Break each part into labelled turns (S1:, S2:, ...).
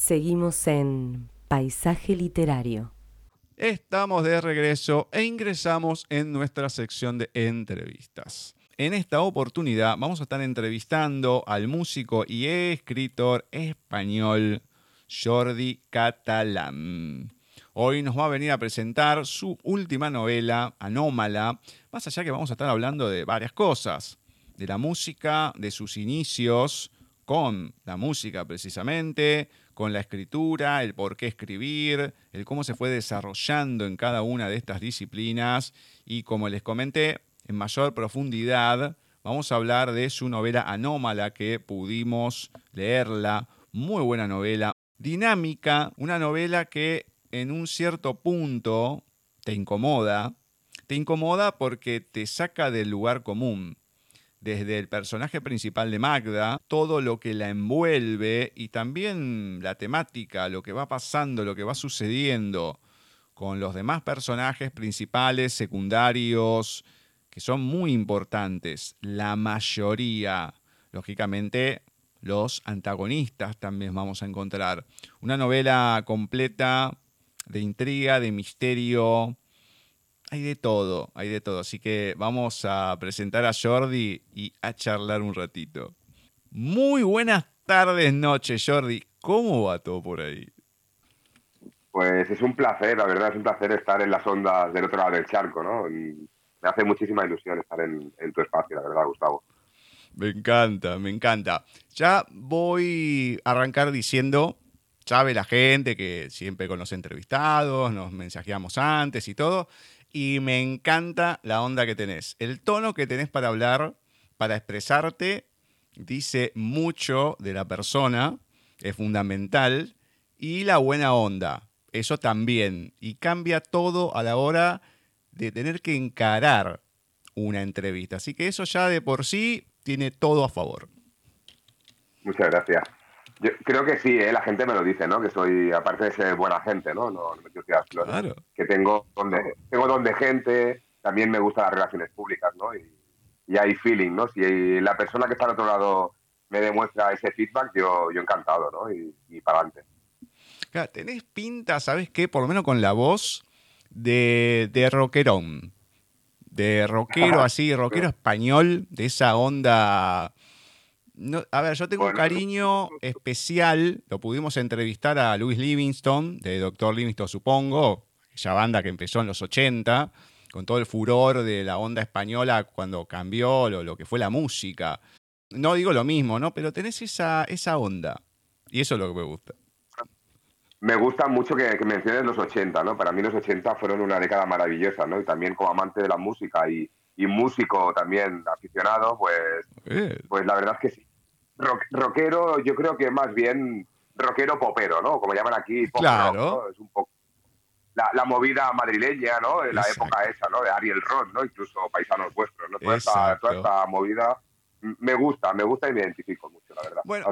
S1: Seguimos en Paisaje Literario.
S2: Estamos de regreso e ingresamos en nuestra sección de entrevistas. En esta oportunidad vamos a estar entrevistando al músico y escritor español Jordi Catalán. Hoy nos va a venir a presentar su última novela, Anómala, más allá que vamos a estar hablando de varias cosas, de la música, de sus inicios con la música precisamente, con la escritura, el por qué escribir, el cómo se fue desarrollando en cada una de estas disciplinas. Y como les comenté, en mayor profundidad vamos a hablar de su novela Anómala que pudimos leerla, muy buena novela, dinámica, una novela que en un cierto punto te incomoda, te incomoda porque te saca del lugar común desde el personaje principal de Magda, todo lo que la envuelve y también la temática, lo que va pasando, lo que va sucediendo con los demás personajes principales, secundarios, que son muy importantes. La mayoría, lógicamente, los antagonistas también vamos a encontrar. Una novela completa de intriga, de misterio, hay de todo, hay de todo. Así que vamos a presentar a Jordi y a charlar un ratito. Muy buenas tardes, noches, Jordi. ¿Cómo va todo por ahí?
S3: Pues es un placer, la verdad, es un placer estar en las ondas del otro lado del charco, ¿no? me hace muchísima ilusión estar en, en tu espacio, la verdad, Gustavo.
S2: Me encanta, me encanta. Ya voy a arrancar diciendo, sabe la gente que siempre con los entrevistados, nos mensajeamos antes y todo, y me encanta la onda que tenés. El tono que tenés para hablar, para expresarte, dice mucho de la persona, es fundamental, y la buena onda, eso también, y cambia todo a la hora de tener que encarar una entrevista. Así que eso ya de por sí tiene todo a favor.
S3: Muchas gracias. Yo creo que sí, ¿eh? la gente me lo dice, ¿no? Que soy, aparte de ser buena gente, ¿no? No, no me claro. Que tengo donde, tengo donde gente, también me gustan las relaciones públicas, ¿no? Y, hay feeling, ¿no? Si la persona que está al otro lado me demuestra ese feedback, yo, yo encantado, ¿no? Y, y para adelante.
S2: Claro, tenés pinta, ¿sabes qué? Por lo menos con la voz de, de rockerón. De rockero así, rockero español, de esa onda a ver, yo tengo un cariño especial. Lo pudimos entrevistar a Louis Livingstone, de Doctor Livingstone, supongo, esa banda que empezó en los 80, con todo el furor de la onda española cuando cambió lo, que fue la música. No digo lo mismo, ¿no? Pero tenés esa, esa onda. Y eso es lo que me gusta.
S3: Me gusta mucho que, menciones los 80, ¿no? Para mí los 80 fueron una década maravillosa, ¿no? Y también como amante de la música y, músico también aficionado, pues, pues la verdad es que sí rockero, yo creo que más bien rockero popero, ¿no? Como llaman aquí,
S2: pop claro.
S3: Es un poco la, movida madrileña, ¿no? De la época esa, ¿no? De Ariel Roth, ¿no? Incluso Paisanos Vuestros, ¿no? Toda esta, movida me gusta, me gusta y me identifico mucho, la verdad. Bueno,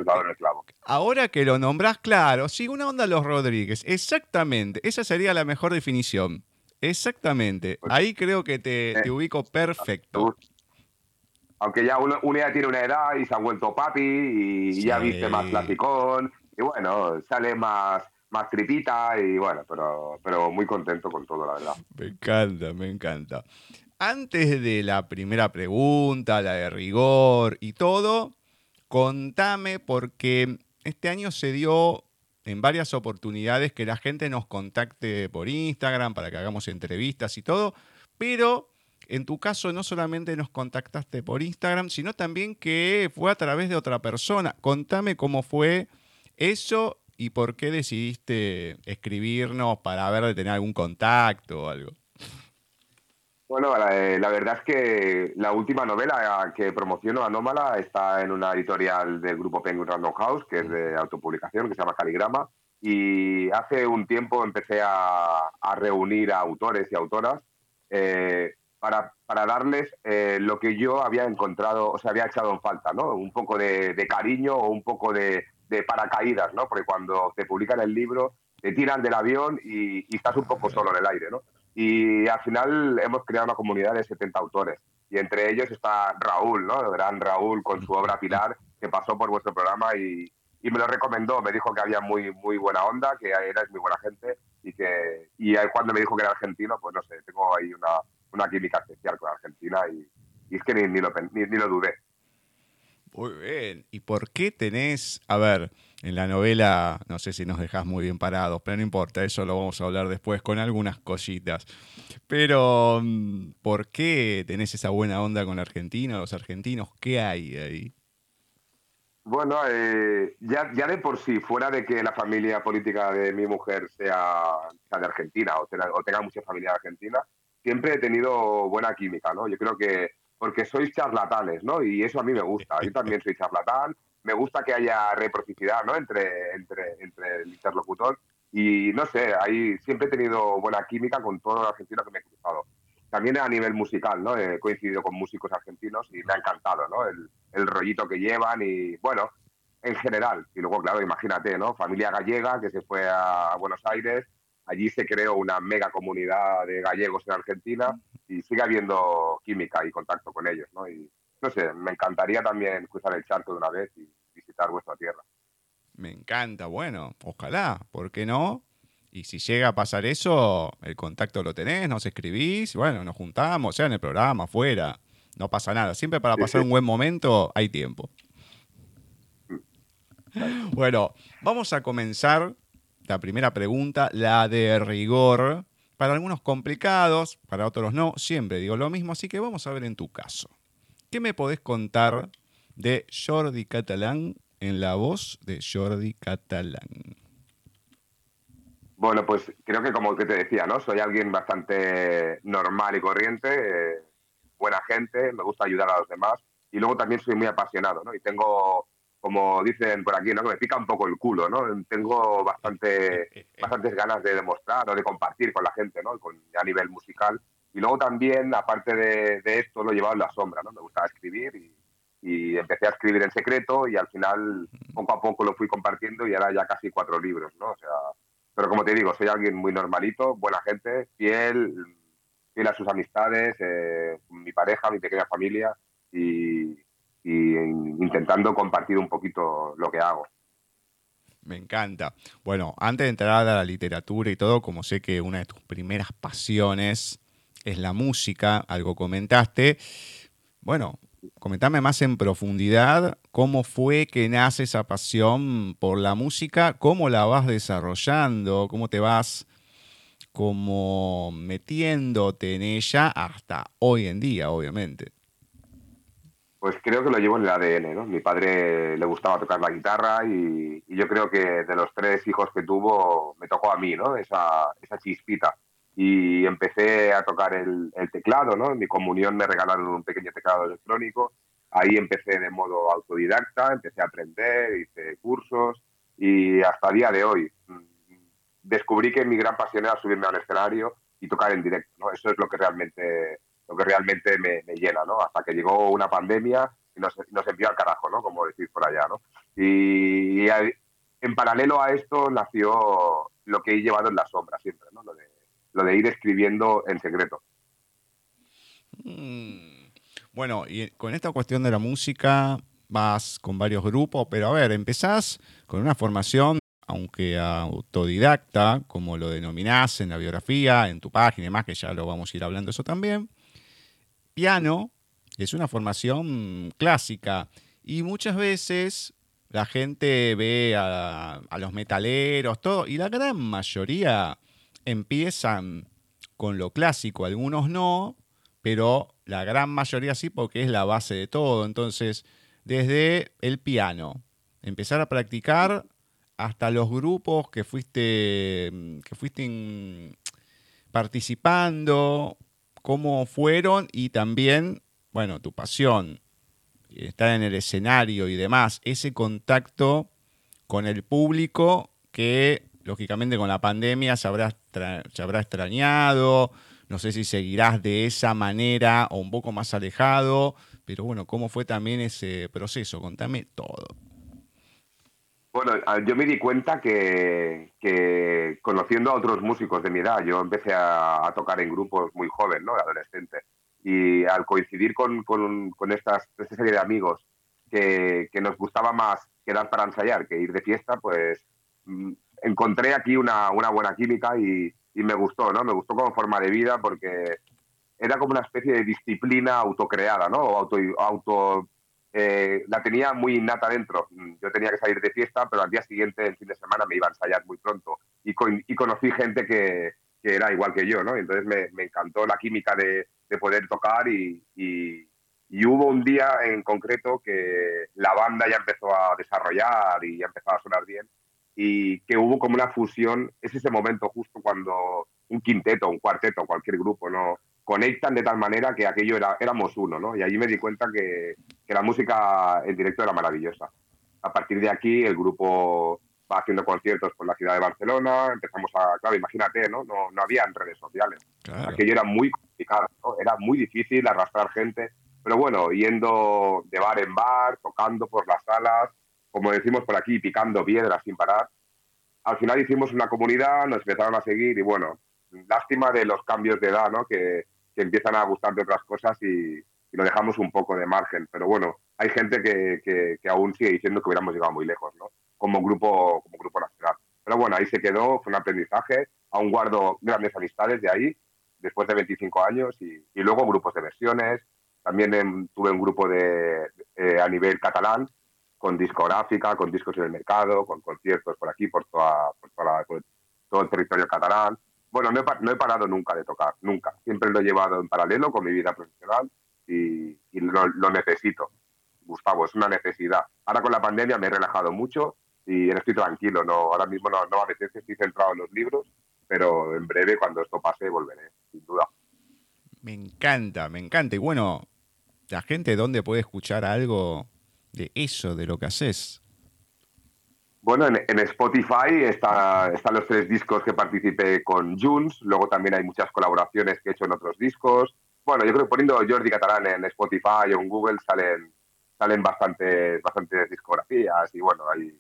S2: ahora que lo nombras, claro, sí, una onda Los Rodríguez, exactamente, esa sería la mejor definición. Exactamente, pues ahí creo que te, te ubico perfecto
S3: aunque ya uno, ya tiene una edad y se ha vuelto papi y ya viste más platicón y bueno, sale más más tripita y bueno, pero, pero muy contento con todo, la verdad.
S2: Me encanta, me encanta. Antes de la primera pregunta, la de rigor y todo, contame porque este año se dio en varias oportunidades que la gente nos contacte por Instagram para que hagamos entrevistas y todo, pero en tu caso no solamente nos contactaste por Instagram, sino también que fue a través de otra persona. Contame cómo fue eso y por qué decidiste escribirnos para ver de tener algún contacto o algo.
S3: Bueno, la, eh, verdad es que la última novela que promociono, Anómala, está en una editorial del grupo Penguin Random House, que es de autopublicación, que se llama Caligrama. Y hace un tiempo empecé a, reunir a autores y autoras eh, para, para darles eh, lo que yo había encontrado, o sea, había echado en falta, ¿no? Un poco de, cariño o un poco de, paracaídas, ¿no? Porque cuando te publican el libro, te tiran del avión y, estás un poco solo en el aire, ¿no? Y al final hemos creado una comunidad de 70 autores. Y entre ellos está Raúl, ¿no? El gran Raúl con su obra Pilar, que pasó por vuestro programa y, y me lo recomendó, me dijo que había muy, muy buena onda, que era muy buena gente y que y cuando me dijo que era argentino, pues no sé, tengo ahí una, una química especial con Argentina y, y es que ni, ni, lo, ni, ni lo dudé.
S2: Muy bien. ¿Y por qué tenés, a ver, en la novela, no sé si nos dejás muy bien parados, pero no importa, eso lo vamos a hablar después con algunas cositas. Pero, mm, ¿por qué tenés esa buena onda con Argentina, los argentinos? ¿Qué hay ahí?
S3: Bueno, eh, ya, ya de por sí, fuera de que la familia política de mi mujer sea, sea de Argentina o tenga, o tenga mucha familia de Argentina, siempre he tenido buena química, ¿no? Yo creo que porque sois charlatanes, ¿no? Y eso a mí me gusta. Yo también soy charlatán. Me gusta que haya reciprocidad, ¿no? Entre, entre, entre el interlocutor. Y no sé, ahí siempre he tenido buena química con todos los argentinos que me he cruzado. También a nivel musical, ¿no? He coincidido con músicos argentinos y me ha encantado, ¿no? El, el rollito que llevan y, bueno, en general. Y luego, claro, imagínate, ¿no? Familia gallega que se fue a Buenos Aires, allí se creó una mega comunidad de gallegos en Argentina y sigue habiendo química y contacto con ellos, ¿no? Y no sé, me encantaría también cruzar el charco de una vez y visitar vuestra tierra.
S2: Me encanta, bueno, ojalá, ¿por qué no? Y si llega a pasar eso, el contacto lo tenés, nos escribís, bueno, nos juntamos, sea en el programa, afuera, no pasa nada. Siempre para pasar un buen momento hay tiempo. Bueno, vamos a comenzar la primera pregunta, la de rigor. Para algunos complicados, para otros no, siempre digo lo mismo, así que vamos a ver en tu caso. ¿Qué me podés contar de Jordi Catalán en la voz de Jordi Catalán?
S3: Bueno, pues creo que como que te decía, ¿no? Soy alguien bastante normal y corriente, eh, buena gente, me gusta ayudar a los demás y luego también soy muy apasionado, ¿no? Y tengo como dicen por aquí, ¿no? Que me pica un poco el culo, ¿no? Tengo bastante, bastantes ganas de demostrar o de compartir con la gente, ¿no? Con, a nivel musical. Y luego también, aparte de, esto, lo he llevado en la sombra, ¿no? Me gustaba escribir y, y, empecé a escribir en secreto y al final, poco a poco lo fui compartiendo y ahora ya casi cuatro libros, ¿no? O sea, pero como te digo, soy alguien muy normalito, buena gente, fiel, fiel a sus amistades, eh, mi pareja, mi pequeña familia y, y intentando compartir un poquito lo que hago.
S2: Me encanta. Bueno, antes de entrar a la literatura y todo, como sé que una de tus primeras pasiones es la música, algo comentaste. Bueno, comentame más en profundidad cómo fue que nace esa pasión por la música, cómo la vas desarrollando, cómo te vas como metiéndote en ella hasta hoy en día, obviamente.
S3: Pues creo que lo llevo en el ADN, ¿no? Mi padre le gustaba tocar la guitarra y, yo creo que de los tres hijos que tuvo me tocó a mí, ¿no? Esa, esa chispita. Y empecé a tocar el, teclado, ¿no? En mi comunión me regalaron un pequeño teclado electrónico. Ahí empecé de modo autodidacta, empecé a aprender, hice cursos y hasta el día de hoy mm, descubrí que mi gran pasión era subirme al escenario y tocar en directo, ¿no? Eso es lo que realmente lo que realmente me, llena, ¿no? Hasta que llegó una pandemia y nos, nos envió al carajo, ¿no? Como decís por allá, ¿no? Y, en paralelo a esto nació lo que he llevado en la sombra siempre, ¿no? Lo de, ir escribiendo en secreto.
S2: Mm. Bueno, y con esta cuestión de la música vas con varios grupos, pero a ver, empezás con una formación, aunque autodidacta, como lo denominás en la biografía, en tu página y demás, que ya lo vamos a ir hablando eso también piano es una formación clásica y muchas veces la gente ve a, los metaleros, todo, y la gran mayoría empiezan con lo clásico, algunos no, pero la gran mayoría sí porque es la base de todo. Entonces, desde el piano, empezar a practicar hasta los grupos que fuiste, que fuiste participando cómo fueron y también, bueno, tu pasión, estar en el escenario y demás, ese contacto con el público que lógicamente con la pandemia se habrá, se extrañado, no sé si seguirás de esa manera o un poco más alejado, pero bueno, ¿cómo fue también ese proceso? Contame todo.
S3: Bueno, yo me di cuenta que, conociendo a otros músicos de mi edad, yo empecé a, tocar en grupos muy jóvenes, ¿no? Adolescente. Y al coincidir con, con, estas, esta serie de amigos que, nos gustaba más quedar para ensayar que ir de fiesta, pues mm, encontré aquí una, buena química y, me gustó, ¿no? Me gustó como forma de vida porque era como una especie de disciplina autocreada, ¿no? O auto, auto eh, la tenía muy innata dentro. Yo tenía que salir de fiesta, pero al día siguiente, el fin de semana, me iba a ensayar muy pronto. Y, y conocí gente que, era igual que yo, ¿no? Entonces me, me encantó la química de, de poder tocar y, y, hubo un día en concreto que la banda ya empezó a desarrollar y ya empezaba a sonar bien y que hubo como una fusión, es ese momento justo cuando un quinteto, un cuarteto, cualquier grupo, ¿no? conectan de tal manera que aquello era, éramos uno, ¿no? Y allí me di cuenta que, que, la música en directo era maravillosa. A partir de aquí el grupo va haciendo conciertos por la ciudad de Barcelona, empezamos a, claro, imagínate, ¿no? No, no había redes sociales. Aquello era muy complicado, ¿no? Era muy difícil arrastrar gente, pero bueno, yendo de bar en bar, tocando por las salas, como decimos por aquí, picando piedras sin parar. Al final hicimos una comunidad, nos empezaron a seguir y bueno, lástima de los cambios de edad, ¿no? Que, que empiezan a gustar de otras cosas y, lo dejamos un poco de margen. Pero bueno, hay gente que, que, aún sigue diciendo que hubiéramos llegado muy lejos, ¿no? Como grupo, como grupo nacional. Pero bueno, ahí se quedó, fue un aprendizaje. Aún guardo grandes amistades de ahí, después de 25 años, y, y luego grupos de versiones. También tuve un grupo de, eh, a nivel catalán, con discográfica, con discos en el mercado, con conciertos por aquí, por, toda, por, toda por todo el territorio catalán. Bueno, no he, parado nunca de tocar, nunca. Siempre lo he llevado en paralelo con mi vida profesional y, lo, necesito. Gustavo, es una necesidad. Ahora con la pandemia me he relajado mucho y estoy tranquilo. No, ahora mismo no, no estoy centrado en los libros, pero en breve, cuando esto pase, volveré, sin duda.
S2: Me encanta, me encanta. Y bueno, la gente, ¿dónde puede escuchar algo de eso, de lo que haces?
S3: Bueno, en, Spotify está, están los tres discos que participé con Junes, luego también hay muchas colaboraciones que he hecho en otros discos. Bueno, yo creo que poniendo Jordi Catalán en Spotify o en Google salen, salen bastantes, bastantes discografías y bueno, hay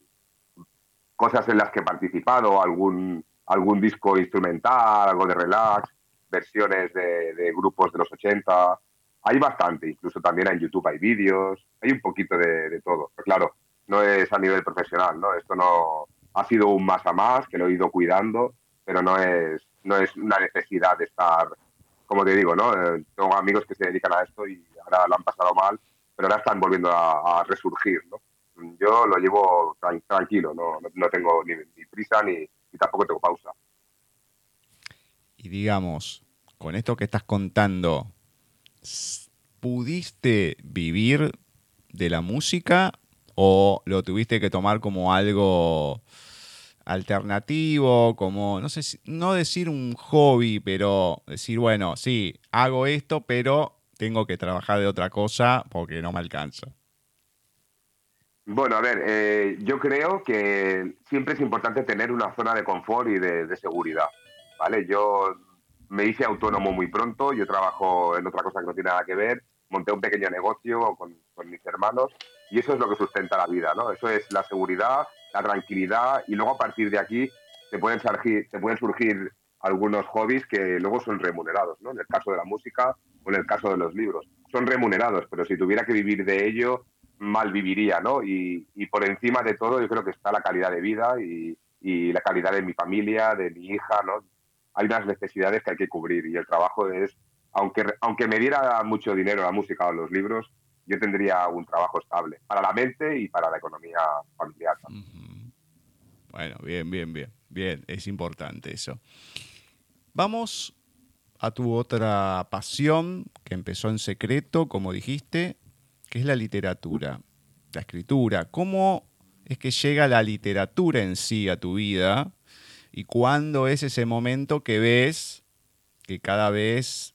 S3: cosas en las que he participado, algún, algún disco instrumental, algo de relax, versiones de, grupos de los 80. Hay bastante, incluso también en YouTube hay vídeos, hay un poquito de, todo. Pero claro, no es a nivel profesional, ¿no? Esto no ha sido un más a más, que lo he ido cuidando, pero no es, no es una necesidad de estar, como te digo, ¿no? Eh, tengo amigos que se dedican a esto y ahora lo han pasado mal, pero ahora están volviendo a, resurgir, ¿no? Yo lo llevo tranquilo, no, no tengo ni, prisa ni, ni tampoco tengo pausa.
S2: Y digamos, con esto que estás contando, ¿pudiste vivir de la música o lo tuviste que tomar como algo alternativo, como, no sé, no decir un hobby, pero decir, bueno, sí, hago esto, pero tengo que trabajar de otra cosa porque no me alcanza.
S3: Bueno, a ver, eh, yo creo que siempre es importante tener una zona de confort y de, seguridad, ¿vale? Yo me hice autónomo muy pronto, yo trabajo en otra cosa que no tiene nada que ver, monté un pequeño negocio con, mis hermanos y eso es lo que sustenta la vida, ¿no? Eso es la seguridad, la tranquilidad y luego a partir de aquí te pueden surgir, te pueden surgir algunos hobbies que luego son remunerados, ¿no? En el caso de la música o en el caso de los libros. Son remunerados, pero si tuviera que vivir de ello, mal viviría, ¿no? Y, y por encima de todo yo creo que está la calidad de vida y, y la calidad de mi familia, de mi hija, ¿no? Hay unas necesidades que hay que cubrir y el trabajo es, aunque, aunque me diera mucho dinero la música o los libros, yo tendría un trabajo estable para la mente y para la economía familiar.
S2: Bueno, bien, bien, bien. Bien, es importante eso. Vamos a tu otra pasión que empezó en secreto, como dijiste, que es la literatura, la escritura. ¿Cómo es que llega la literatura en sí a tu vida? ¿Y cuándo es ese momento que ves que cada vez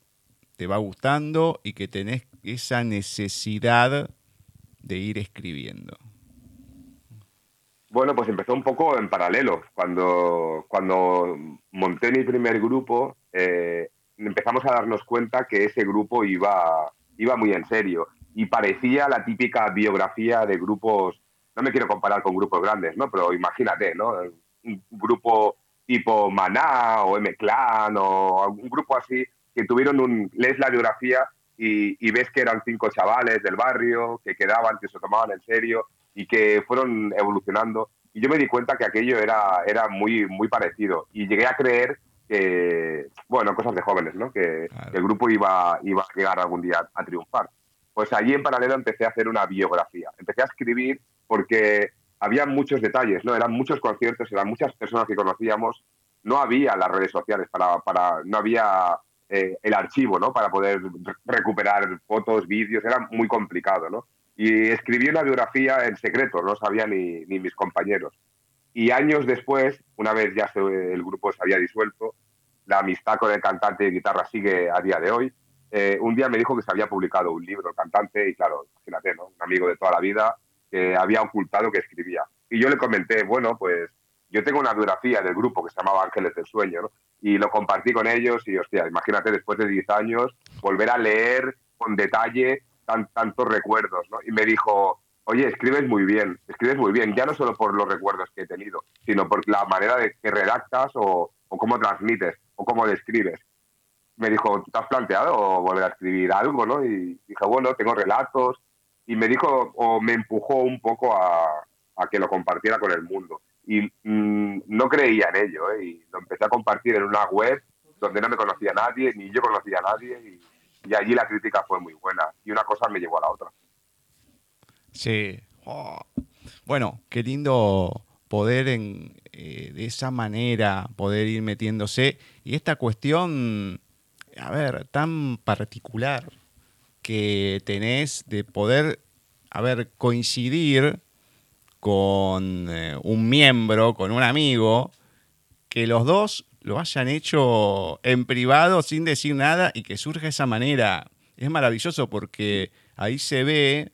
S2: te va gustando y que tenés esa necesidad de ir escribiendo?
S3: Bueno, pues empezó un poco en paralelo. Cuando, cuando monté mi primer grupo, eh, empezamos a darnos cuenta que ese grupo iba, iba muy en serio y parecía la típica biografía de grupos, no me quiero comparar con grupos grandes, ¿no? Pero imagínate, ¿no? Un grupo tipo Maná o M-Clan o un grupo así que tuvieron un, lees la biografía y, ves que eran cinco chavales del barrio que quedaban, que se tomaban en serio y que fueron evolucionando. Y yo me di cuenta que aquello era, era muy, muy parecido. Y llegué a creer que, bueno, cosas de jóvenes, ¿no? Que, el grupo iba, iba a llegar algún día a triunfar. Pues allí en paralelo empecé a hacer una biografía. Empecé a escribir porque había muchos detalles, ¿no? Eran muchos conciertos, eran muchas personas que conocíamos. No había las redes sociales para, para no había eh, el archivo, ¿no? Para poder recuperar fotos, vídeos, era muy complicado, ¿no? Y escribí una biografía en secreto, no sabía ni, ni mis compañeros. Y años después, una vez ya el grupo se había disuelto, la amistad con el cantante de guitarra sigue a día de hoy. Eh, un día me dijo que se había publicado un libro, el cantante, y claro, imagínate, ¿no? Un amigo de toda la vida que había ocultado que escribía. Y yo le comenté, bueno, pues yo tengo una biografía del grupo que se llamaba Ángeles del Sueño, ¿no? y lo compartí con ellos y, hostia, imagínate después de 10 años volver a leer con detalle tantos recuerdos, ¿no? Y me dijo, oye, escribes muy bien, escribes muy bien, ya no solo por los recuerdos que he tenido, sino por la manera de que redactas o, o cómo transmites o cómo describes. Me dijo, ¿te has planteado volver a escribir algo, no? Y dije, bueno, tengo relatos. Y me dijo, o me empujó un poco a, a que lo compartiera con el mundo y mm, no creía en ello ¿eh? y lo empecé a compartir en una web donde no me conocía nadie ni yo conocía a nadie y, allí la crítica fue muy buena y una cosa me llevó a la otra.
S2: Sí. Oh. Bueno, qué lindo poder en, eh, de esa manera poder ir metiéndose y esta cuestión, a ver, tan particular que tenés de poder, a coincidir con eh, un miembro, con un amigo, que los dos lo hayan hecho en privado sin decir nada y que surja esa manera. Es maravilloso porque ahí se ve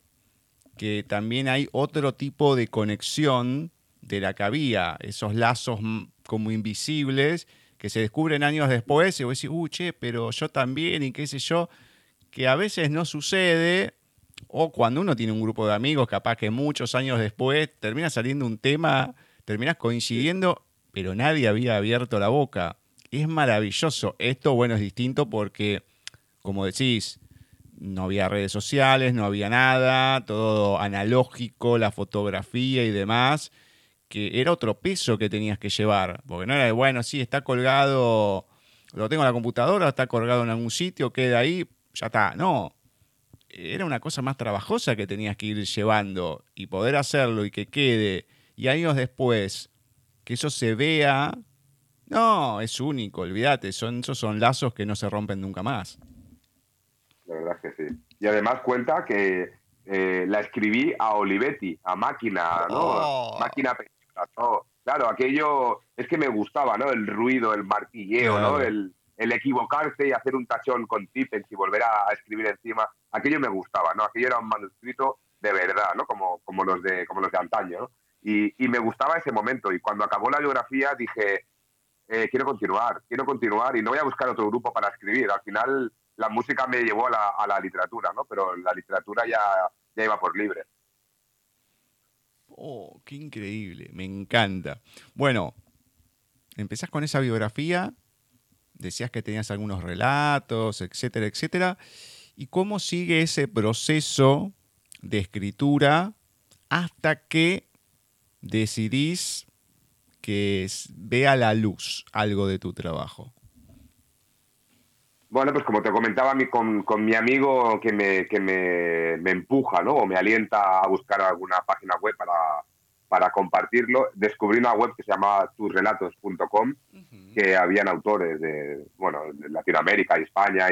S2: que también hay otro tipo de conexión de la que había, esos lazos como invisibles que se descubren años después y vos decís, uh, che, pero yo también y qué sé yo, que a veces no sucede o cuando uno tiene un grupo de amigos, capaz que muchos años después termina saliendo un tema, terminas coincidiendo, pero nadie había abierto la boca. Es maravilloso. Esto, bueno, es distinto porque, como decís, no había redes sociales, no había nada, todo analógico, la fotografía y demás, que era otro peso que tenías que llevar, porque no era de, bueno, sí, está colgado, lo tengo en la computadora, está colgado en algún sitio, queda ahí, ya está. No, era una cosa más trabajosa que tenías que ir llevando y poder hacerlo y que quede. Y años después, que eso se vea, no, es único, olvídate, son, esos son lazos que no se rompen nunca más.
S3: La verdad es que sí. Y además cuenta que eh, la escribí a Olivetti, a máquina, ¿no? Oh. Máquina Claro, aquello es que me gustaba, ¿no? El ruido, el martilleo, ¿no? El, el equivocarse y hacer un tachón con tippens y volver a, escribir encima, aquello me gustaba, ¿no? Aquello era un manuscrito de verdad, ¿no? Como, como, los, de, como los de antaño. Y, y me gustaba ese momento. Y cuando acabó la biografía dije, eh, quiero continuar, quiero continuar y no voy a buscar otro grupo para escribir. Al final la música me llevó a la, a la literatura, ¿no? Pero la literatura ya, ya iba por libre.
S2: Oh, qué increíble, me encanta. Bueno, empezás con esa biografía decías que tenías algunos relatos, etcétera, etcétera. ¿Y cómo sigue ese proceso de escritura hasta que decidís que vea la luz algo de tu trabajo?
S3: Bueno, pues como te comentaba con, con mi amigo que, me, que me, me, empuja, ¿no? O me alienta a buscar alguna página web para, para compartirlo, descubrí una web que se llama tusrelatos.com, que habían autores de, bueno, de Latinoamérica y España,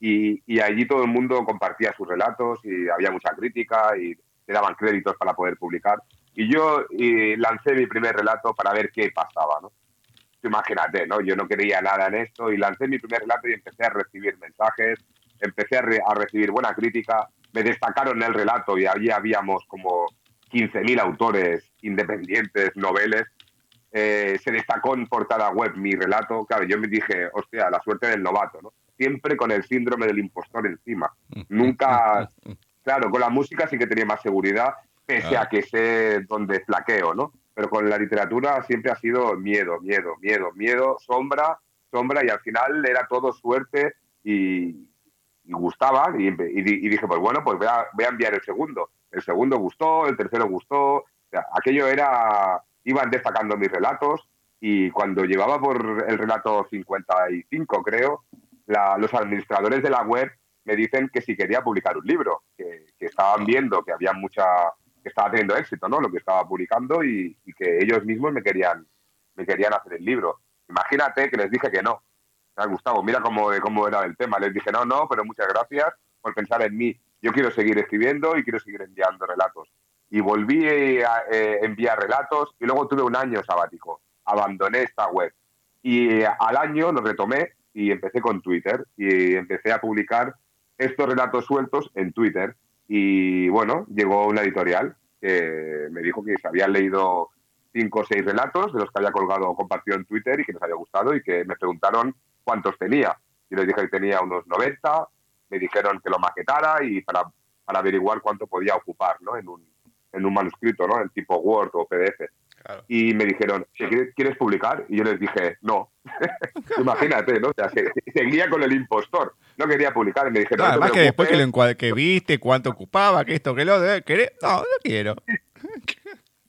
S3: y, y, allí todo el mundo compartía sus relatos y había mucha crítica y te daban créditos para poder publicar. Y yo lancé mi primer relato para ver qué pasaba, ¿no? Imagínate, ¿no? Yo no quería nada en esto y lancé mi primer relato y empecé a recibir mensajes, empecé a, a recibir buena crítica, me destacaron el relato y allí habíamos como 15.000 autores independientes, noveles. Eh, se destacó en portada web mi relato. Claro, yo me dije, hostia, la suerte del novato, ¿no? Siempre con el síndrome del impostor encima. Nunca, claro, con la música sí que tenía más seguridad, pese a que sé dónde flaqueo, ¿no? Pero con la literatura siempre ha sido miedo, miedo, miedo, miedo, sombra, sombra, y al final era todo suerte y, gustaba y, dije, pues bueno, pues voy a, voy a, enviar el segundo. El segundo gustó, el tercero gustó. Aquello era, iban destacando mis relatos y cuando llevaba por el relato 55, creo, los administradores de la web me dicen que si quería publicar un libro, que, estaban viendo que había mucha, que estaba teniendo éxito, ¿no? Lo que estaba publicando y, que ellos mismos me querían, me querían hacer el libro. Imagínate que les dije que no. Gustavo, mira cómo, cómo era el tema. Les dije, no, no, pero muchas gracias por pensar en mí. Yo quiero seguir escribiendo y quiero seguir enviando relatos. Y volví a eh, enviar relatos y luego tuve un año sabático. Abandoné esta web. Y al año lo retomé y empecé con Twitter y empecé a publicar estos relatos sueltos en Twitter. Y bueno, llegó una editorial que me dijo que se habían leído cinco o seis relatos de los que había colgado compartido en Twitter y que les había gustado y que me preguntaron cuántos tenía. Y les dije que tenía unos 90, me dijeron que lo maquetara y para, para averiguar cuánto podía ocupar ¿no? en, un, en un manuscrito, ¿no? en tipo Word o PDF. Y me dijeron, ¿quieres publicar? Y yo les dije, no. Imagínate, ¿no? O sea, seguía con el impostor. No quería publicar. Y me dijeron,
S2: no, además que después que, lo que viste, cuánto ocupaba, que esto, que lo... ¿querés? No, no quiero.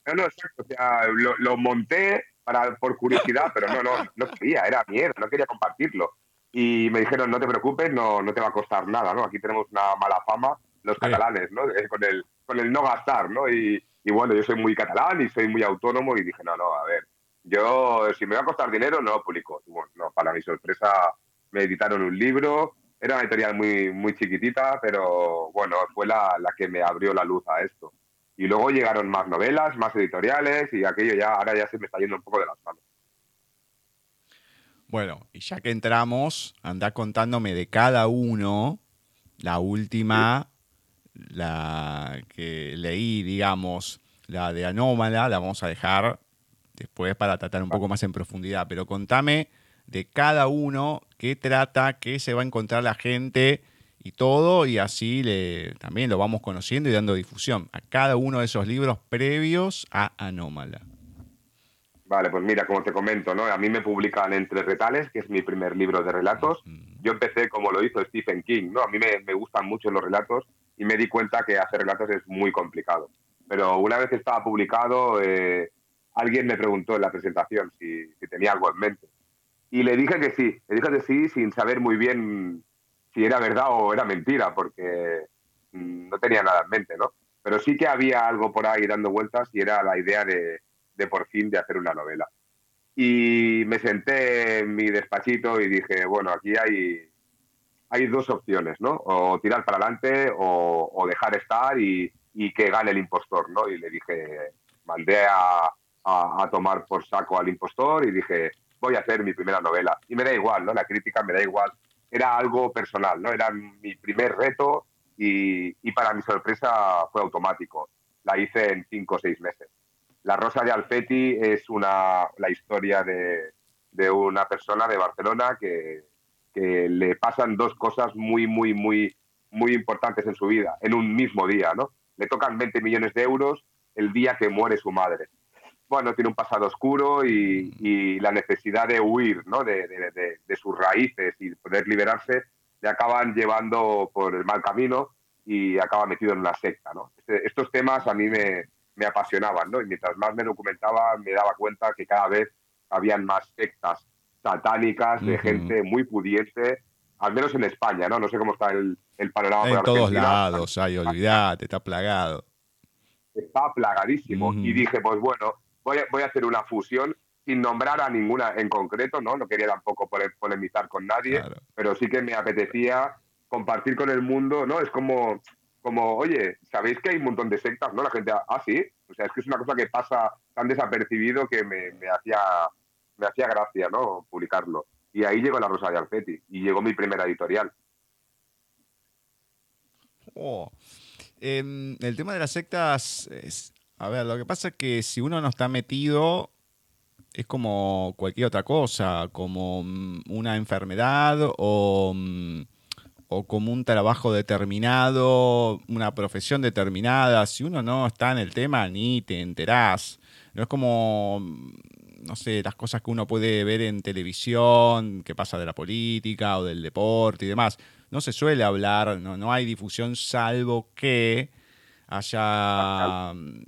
S3: No, no, exacto. O sea, lo, lo monté para, por curiosidad, pero no, no, no quería, era mierda, no quería compartirlo. Y me dijeron, no te preocupes, no, no te va a costar nada, ¿no? Aquí tenemos una mala fama los catalanes, ¿no? Eh, con el, con el no gastar, ¿no? Y, y bueno, yo soy muy catalán y soy muy autónomo y dije, no, no, a ver, yo si me va a costar dinero no lo publico. Y bueno, no, para mi sorpresa me editaron un libro, era una editorial muy, muy chiquitita, pero bueno, fue la, la que me abrió la luz a esto. Y luego llegaron más novelas, más editoriales y aquello ya, ahora ya se me está yendo un poco de las manos.
S2: Bueno, y ya que entramos, anda contándome de cada uno la última la que leí, digamos, la de Anómala, la vamos a dejar después para tratar un poco más en profundidad, pero contame de cada uno qué trata, qué se va a encontrar la gente y todo, y así le, también lo vamos conociendo y dando difusión a cada uno de esos libros previos a Anómala.
S3: Vale, pues mira, como te comento, ¿no? A mí me publican Entre Retales, que es mi primer libro de relatos. Yo empecé como lo hizo Stephen King, ¿no? A mí me, me gustan mucho los relatos y me di cuenta que hacer relatos es muy complicado. Pero una vez estaba publicado, eh, alguien me preguntó en la presentación si, tenía algo en mente. Y le dije que sí, le dije que sí sin saber muy bien si era verdad o era mentira, porque mm, no tenía nada en mente, ¿no? Pero sí que había algo por ahí dando vueltas y era la idea de, de por fin de hacer una novela. Y me senté en mi despachito y dije, bueno, aquí hay, hay dos opciones, ¿no? O tirar para adelante o, dejar estar y, que gane el impostor, ¿no? Y le dije, mandé a, tomar por saco al impostor y dije, voy a hacer mi primera novela. Y me da igual, ¿no? La crítica me da igual. Era algo personal, ¿no? Era mi primer reto y, para mi sorpresa fue automático. La hice en cinco o seis meses. La Rosa de Alfeti es una, la historia de, de una persona de Barcelona que le pasan dos cosas muy, muy, muy, muy importantes en su vida, en un mismo día, ¿no? Le tocan 20 millones de euros el día que muere su madre. Bueno, tiene un pasado oscuro y, la necesidad de huir, ¿no? De, sus raíces y poder liberarse, le acaban llevando por el mal camino y acaba metido en una secta, ¿no? Este, estos temas a mí me, me apasionaban, ¿no? Y mientras más me documentaba, me daba cuenta que cada vez habían más sectas satánicas, de gente muy pudiente, al menos en España, ¿no? No sé cómo está el, el panorama.
S2: En todos lados, ay, olvídate, está plagado.
S3: Está plagadísimo. Y dije, pues bueno, voy a, voy a hacer una fusión sin nombrar a ninguna en concreto, ¿no? No quería tampoco polemizar con nadie, pero sí que me apetecía compartir con el mundo, ¿no? Es como, como, oye, ¿sabéis que hay un montón de sectas, no? La gente, ah, sí. O sea, es que es una cosa que pasa tan desapercibido que me, me hacía me hacía gracia, ¿no? Publicarlo. Y ahí llegó la Rosa de Alfeti y llegó mi primera editorial.
S2: Oh. Em, el tema de las sectas a ver, lo que pasa es que si uno no está metido es como cualquier otra cosa, como mm, una enfermedad o, mm, o, como un trabajo determinado, una profesión determinada. Si uno no está en el tema, ni te enterás. No es como no sé, las cosas que uno puede ver en televisión, que pasa de la política o del deporte y demás. No se suele hablar, no, no hay difusión salvo que haya mm,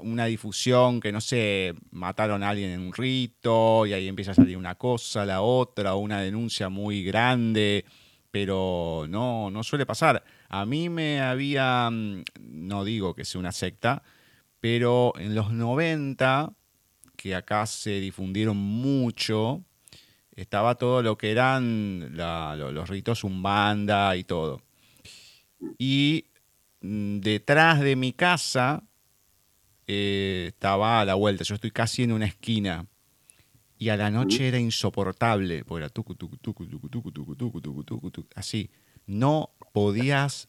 S2: una difusión que, no sé, mataron a alguien en un rito y ahí empieza a salir una cosa, la otra, una denuncia muy grande, pero no, no suele pasar. A mí me había, mm, no digo que sea una secta, pero en los 90, que acá se difundieron mucho, estaba todo lo que eran los ritos umbanda y todo. Y mm, detrás de mi casa eh, estaba a la vuelta, yo estoy casi en una esquina. Y a la noche era insoportable, porque era tucu, tucu, tucu, tucu, tucu, tucu, tucu, tucu, tucu, tucu, así. No podías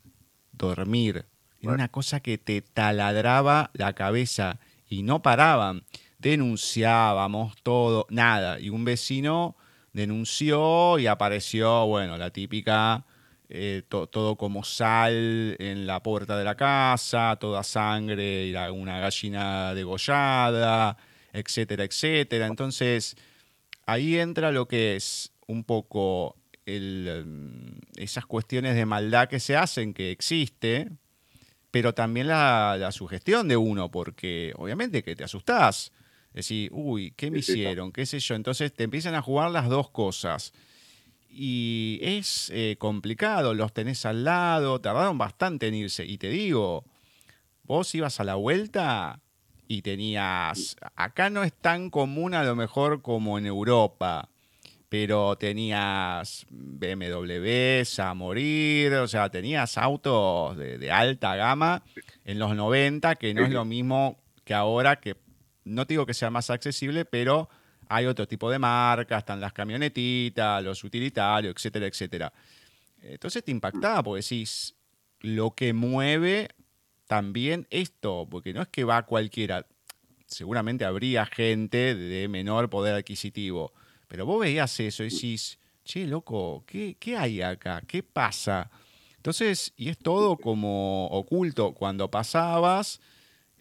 S2: dormir. Era una cosa que te taladraba la cabeza y no paraban. Denunciábamos todo, nada. Y un vecino denunció y apareció, bueno, la típica, eh, todo como sal en la puerta de la casa, toda sangre y una gallina degollada, etcétera, etcétera. Entonces, ahí entra lo que es un poco em, esas cuestiones de maldad que se hacen, que existe, pero también la, sugestión de uno, porque obviamente que te asustás. Decís, uy, ¿qué me hicieron? ¿Qué sé yo? Entonces te empiezan a jugar las dos cosas. Y es eh, complicado, los tenés al lado, tardaron bastante en irse. Y te digo, vos ibas a la vuelta y tenías, acá no es tan común a lo mejor como en Europa, pero tenías BMWs a morir, o sea, tenías autos de, alta gama en los 90, que no es lo mismo que ahora, que no digo que sea más accesible, pero hay otro tipo de marcas, están las camionetitas, los utilitarios, etcétera, etcétera. Entonces te impactaba porque decís, lo que mueve también esto, porque no es que va cualquiera, seguramente habría gente de menor poder adquisitivo, pero vos veías eso y decís, che, loco, ¿qué, hay acá? ¿Qué pasa? Entonces, y es todo como oculto. Cuando pasabas,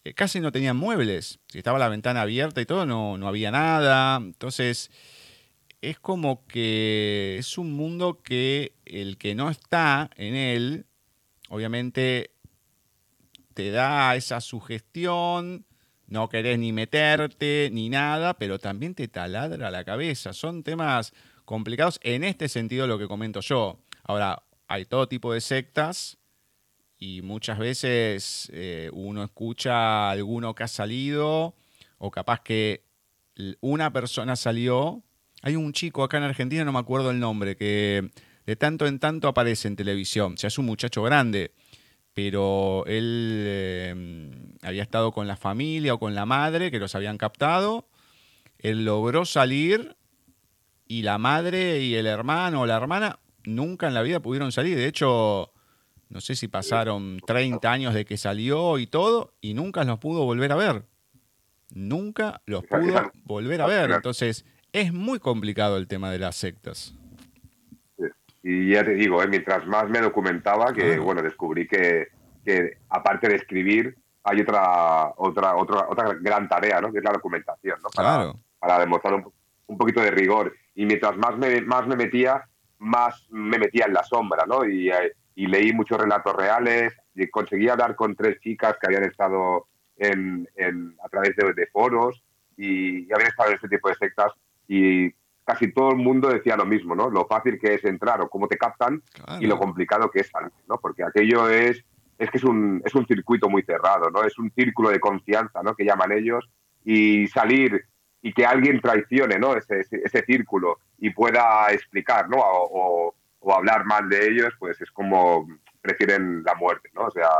S2: eh, casi no tenían muebles. Si estaba la ventana abierta y todo, no, no había nada. Entonces, es como que es un mundo que el que no está en él, obviamente te da esa sugestión no querés ni meterte ni nada, pero también te taladra la cabeza. Son temas complicados en este sentido lo que comento yo. Ahora, hay todo tipo de sectas y muchas veces eh, uno escucha a alguno que ha salido o capaz que una persona salió. Hay un chico acá en Argentina, no me acuerdo el nombre, que de tanto en tanto aparece en televisión. O sea, es un muchacho grande pero él em, había estado con la familia o con la madre que los habían captado. Él logró salir y la madre y el hermano o la hermana nunca en la vida pudieron salir. De hecho, no sé si pasaron 30 años de que salió y todo y nunca los pudo volver a ver. Nunca los pudo volver a ver. Entonces, es muy complicado el tema de las sectas.
S3: Y ya te digo, ¿eh? mientras más me documentaba, que bueno, descubrí que, que, aparte de escribir, hay otra, otra, otra, otra gran tarea, ¿no? Que es la documentación, ¿no? Para, para demostrar un, un, poquito de rigor. Y mientras más me, más me metía, más me metía en la sombra, ¿no? Y, eh, y leí muchos relatos reales, y conseguí hablar con tres chicas que habían estado en, en, a través de, de foros y, y habían estado en este tipo de sectas y casi todo el mundo decía lo mismo, ¿no? Lo fácil que es entrar o cómo te captan y lo complicado que es salir, ¿no? Porque aquello es, es que es un, es un circuito muy cerrado, ¿no? Es un círculo de confianza, ¿no? Que llaman ellos y salir y que alguien traicione, ¿no? Ese, ese, círculo y pueda explicar, ¿no? O, o, hablar mal de ellos, pues es como prefieren la muerte, ¿no? O sea,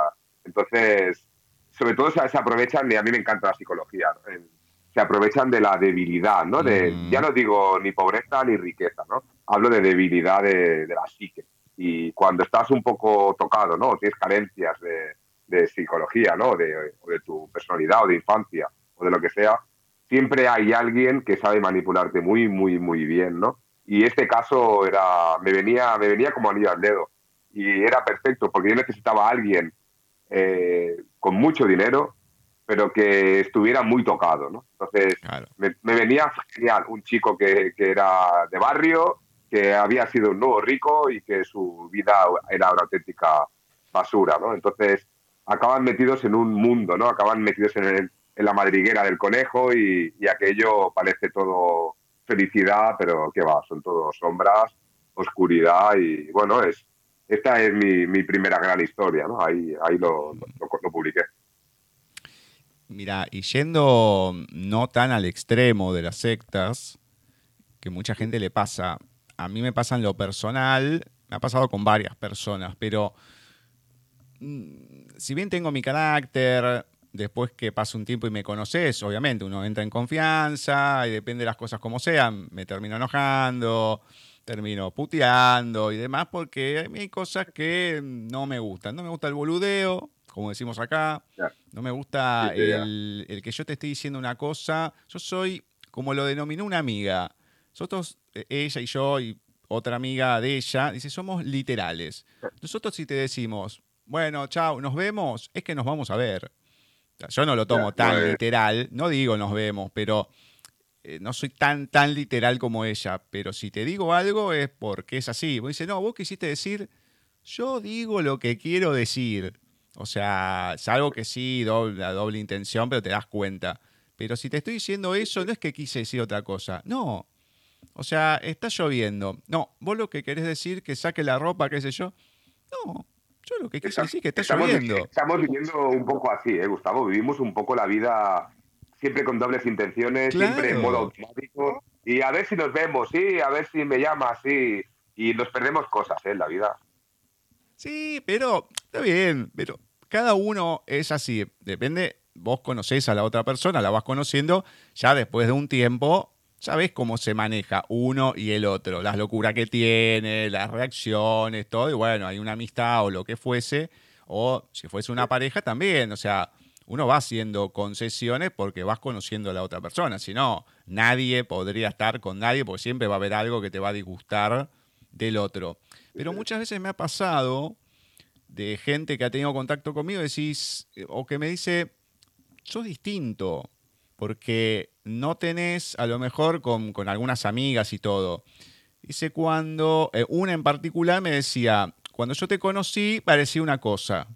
S3: entonces, sobre todo se, aprovechan, y a mí me encanta la psicología, ¿no? Se aprovechan de la debilidad, ¿no? De, mm. Ya no digo ni pobreza ni riqueza, ¿no? Hablo de debilidad de, la psique. Y cuando estás un poco tocado, ¿no? O tienes carencias de, psicología, ¿no? De, o de tu personalidad o de infancia o de lo que sea, siempre hay alguien que sabe manipularte muy, muy, muy bien, ¿no? Y este caso era, me venía, me venía como anillo al dedo. Y era perfecto porque yo necesitaba a alguien eh, con mucho dinero pero que estuviera muy tocado, ¿no? Entonces, me, venía genial un chico que, que, era de barrio, que había sido un nuevo rico y que su vida era una auténtica basura, ¿no? Entonces, acaban metidos en un mundo, ¿no? Acaban metidos en, en la madriguera del conejo y, y, aquello parece todo felicidad, pero que va, son todo sombras, oscuridad y, bueno, es esta es mi, mi primera gran historia, ¿no? Ahí, ahí lo, lo, lo publiqué.
S2: Mira, y yendo no tan al extremo de las sectas, que mucha gente le pasa, a mí me pasa en lo personal, me ha pasado con varias personas, pero mm, si bien tengo mi carácter, después que pasa un tiempo y me conoces, obviamente uno entra en confianza y depende de las cosas como sean, me termino enojando, termino puteando y demás, porque hay cosas que no me gustan. No me gusta el boludeo, como decimos acá. No me gusta el, que yo te esté diciendo una cosa. Yo soy, como lo denominó una amiga. Nosotros, eh, ella y yo y otra amiga de ella, dice, somos literales. Nosotros si te decimos, bueno, chao, nos vemos, es que nos vamos a ver. yo no lo tomo tan literal, no digo nos vemos, pero eh, no soy tan, tan literal como ella. Pero si te digo algo es porque es así. Vos dices, no, vos quisiste decir, yo digo lo que quiero decir. O sea, es algo que sí, doble, doble intención, pero te das cuenta. Pero si te estoy diciendo eso, no es que quise decir otra cosa. No. O sea, está lloviendo. No, vos lo que querés decir que saque la ropa, qué sé yo. No, yo lo que quise decir que está lloviendo.
S3: Estamos viviendo un poco así, ¿eh, Gustavo? Vivimos un poco la vida siempre con dobles intenciones, siempre en modo automático. Y a ver si nos vemos, sí, a ver si me llamas, sí. Y nos perdemos cosas ¿eh? en la vida.
S2: Sí, pero está bien, pero cada uno es así. Depende, vos conocés a la otra persona, la vas conociendo, ya después de un tiempo, sabés cómo se maneja uno y el otro, las locuras que tiene, las reacciones, todo, y bueno, hay una amistad o lo que fuese, o si fuese una pareja también, o sea, uno va haciendo concesiones porque vas conociendo a la otra persona, si no, nadie podría estar con nadie porque siempre va a haber algo que te va a disgustar del otro. Pero muchas veces me ha pasado de gente que ha tenido contacto conmigo, decís, eh, o que me dice, sos distinto, porque no tenés, a lo mejor con, algunas amigas y todo. Dice, cuando, eh, una en particular me decía, cuando yo te conocí parecía una cosa.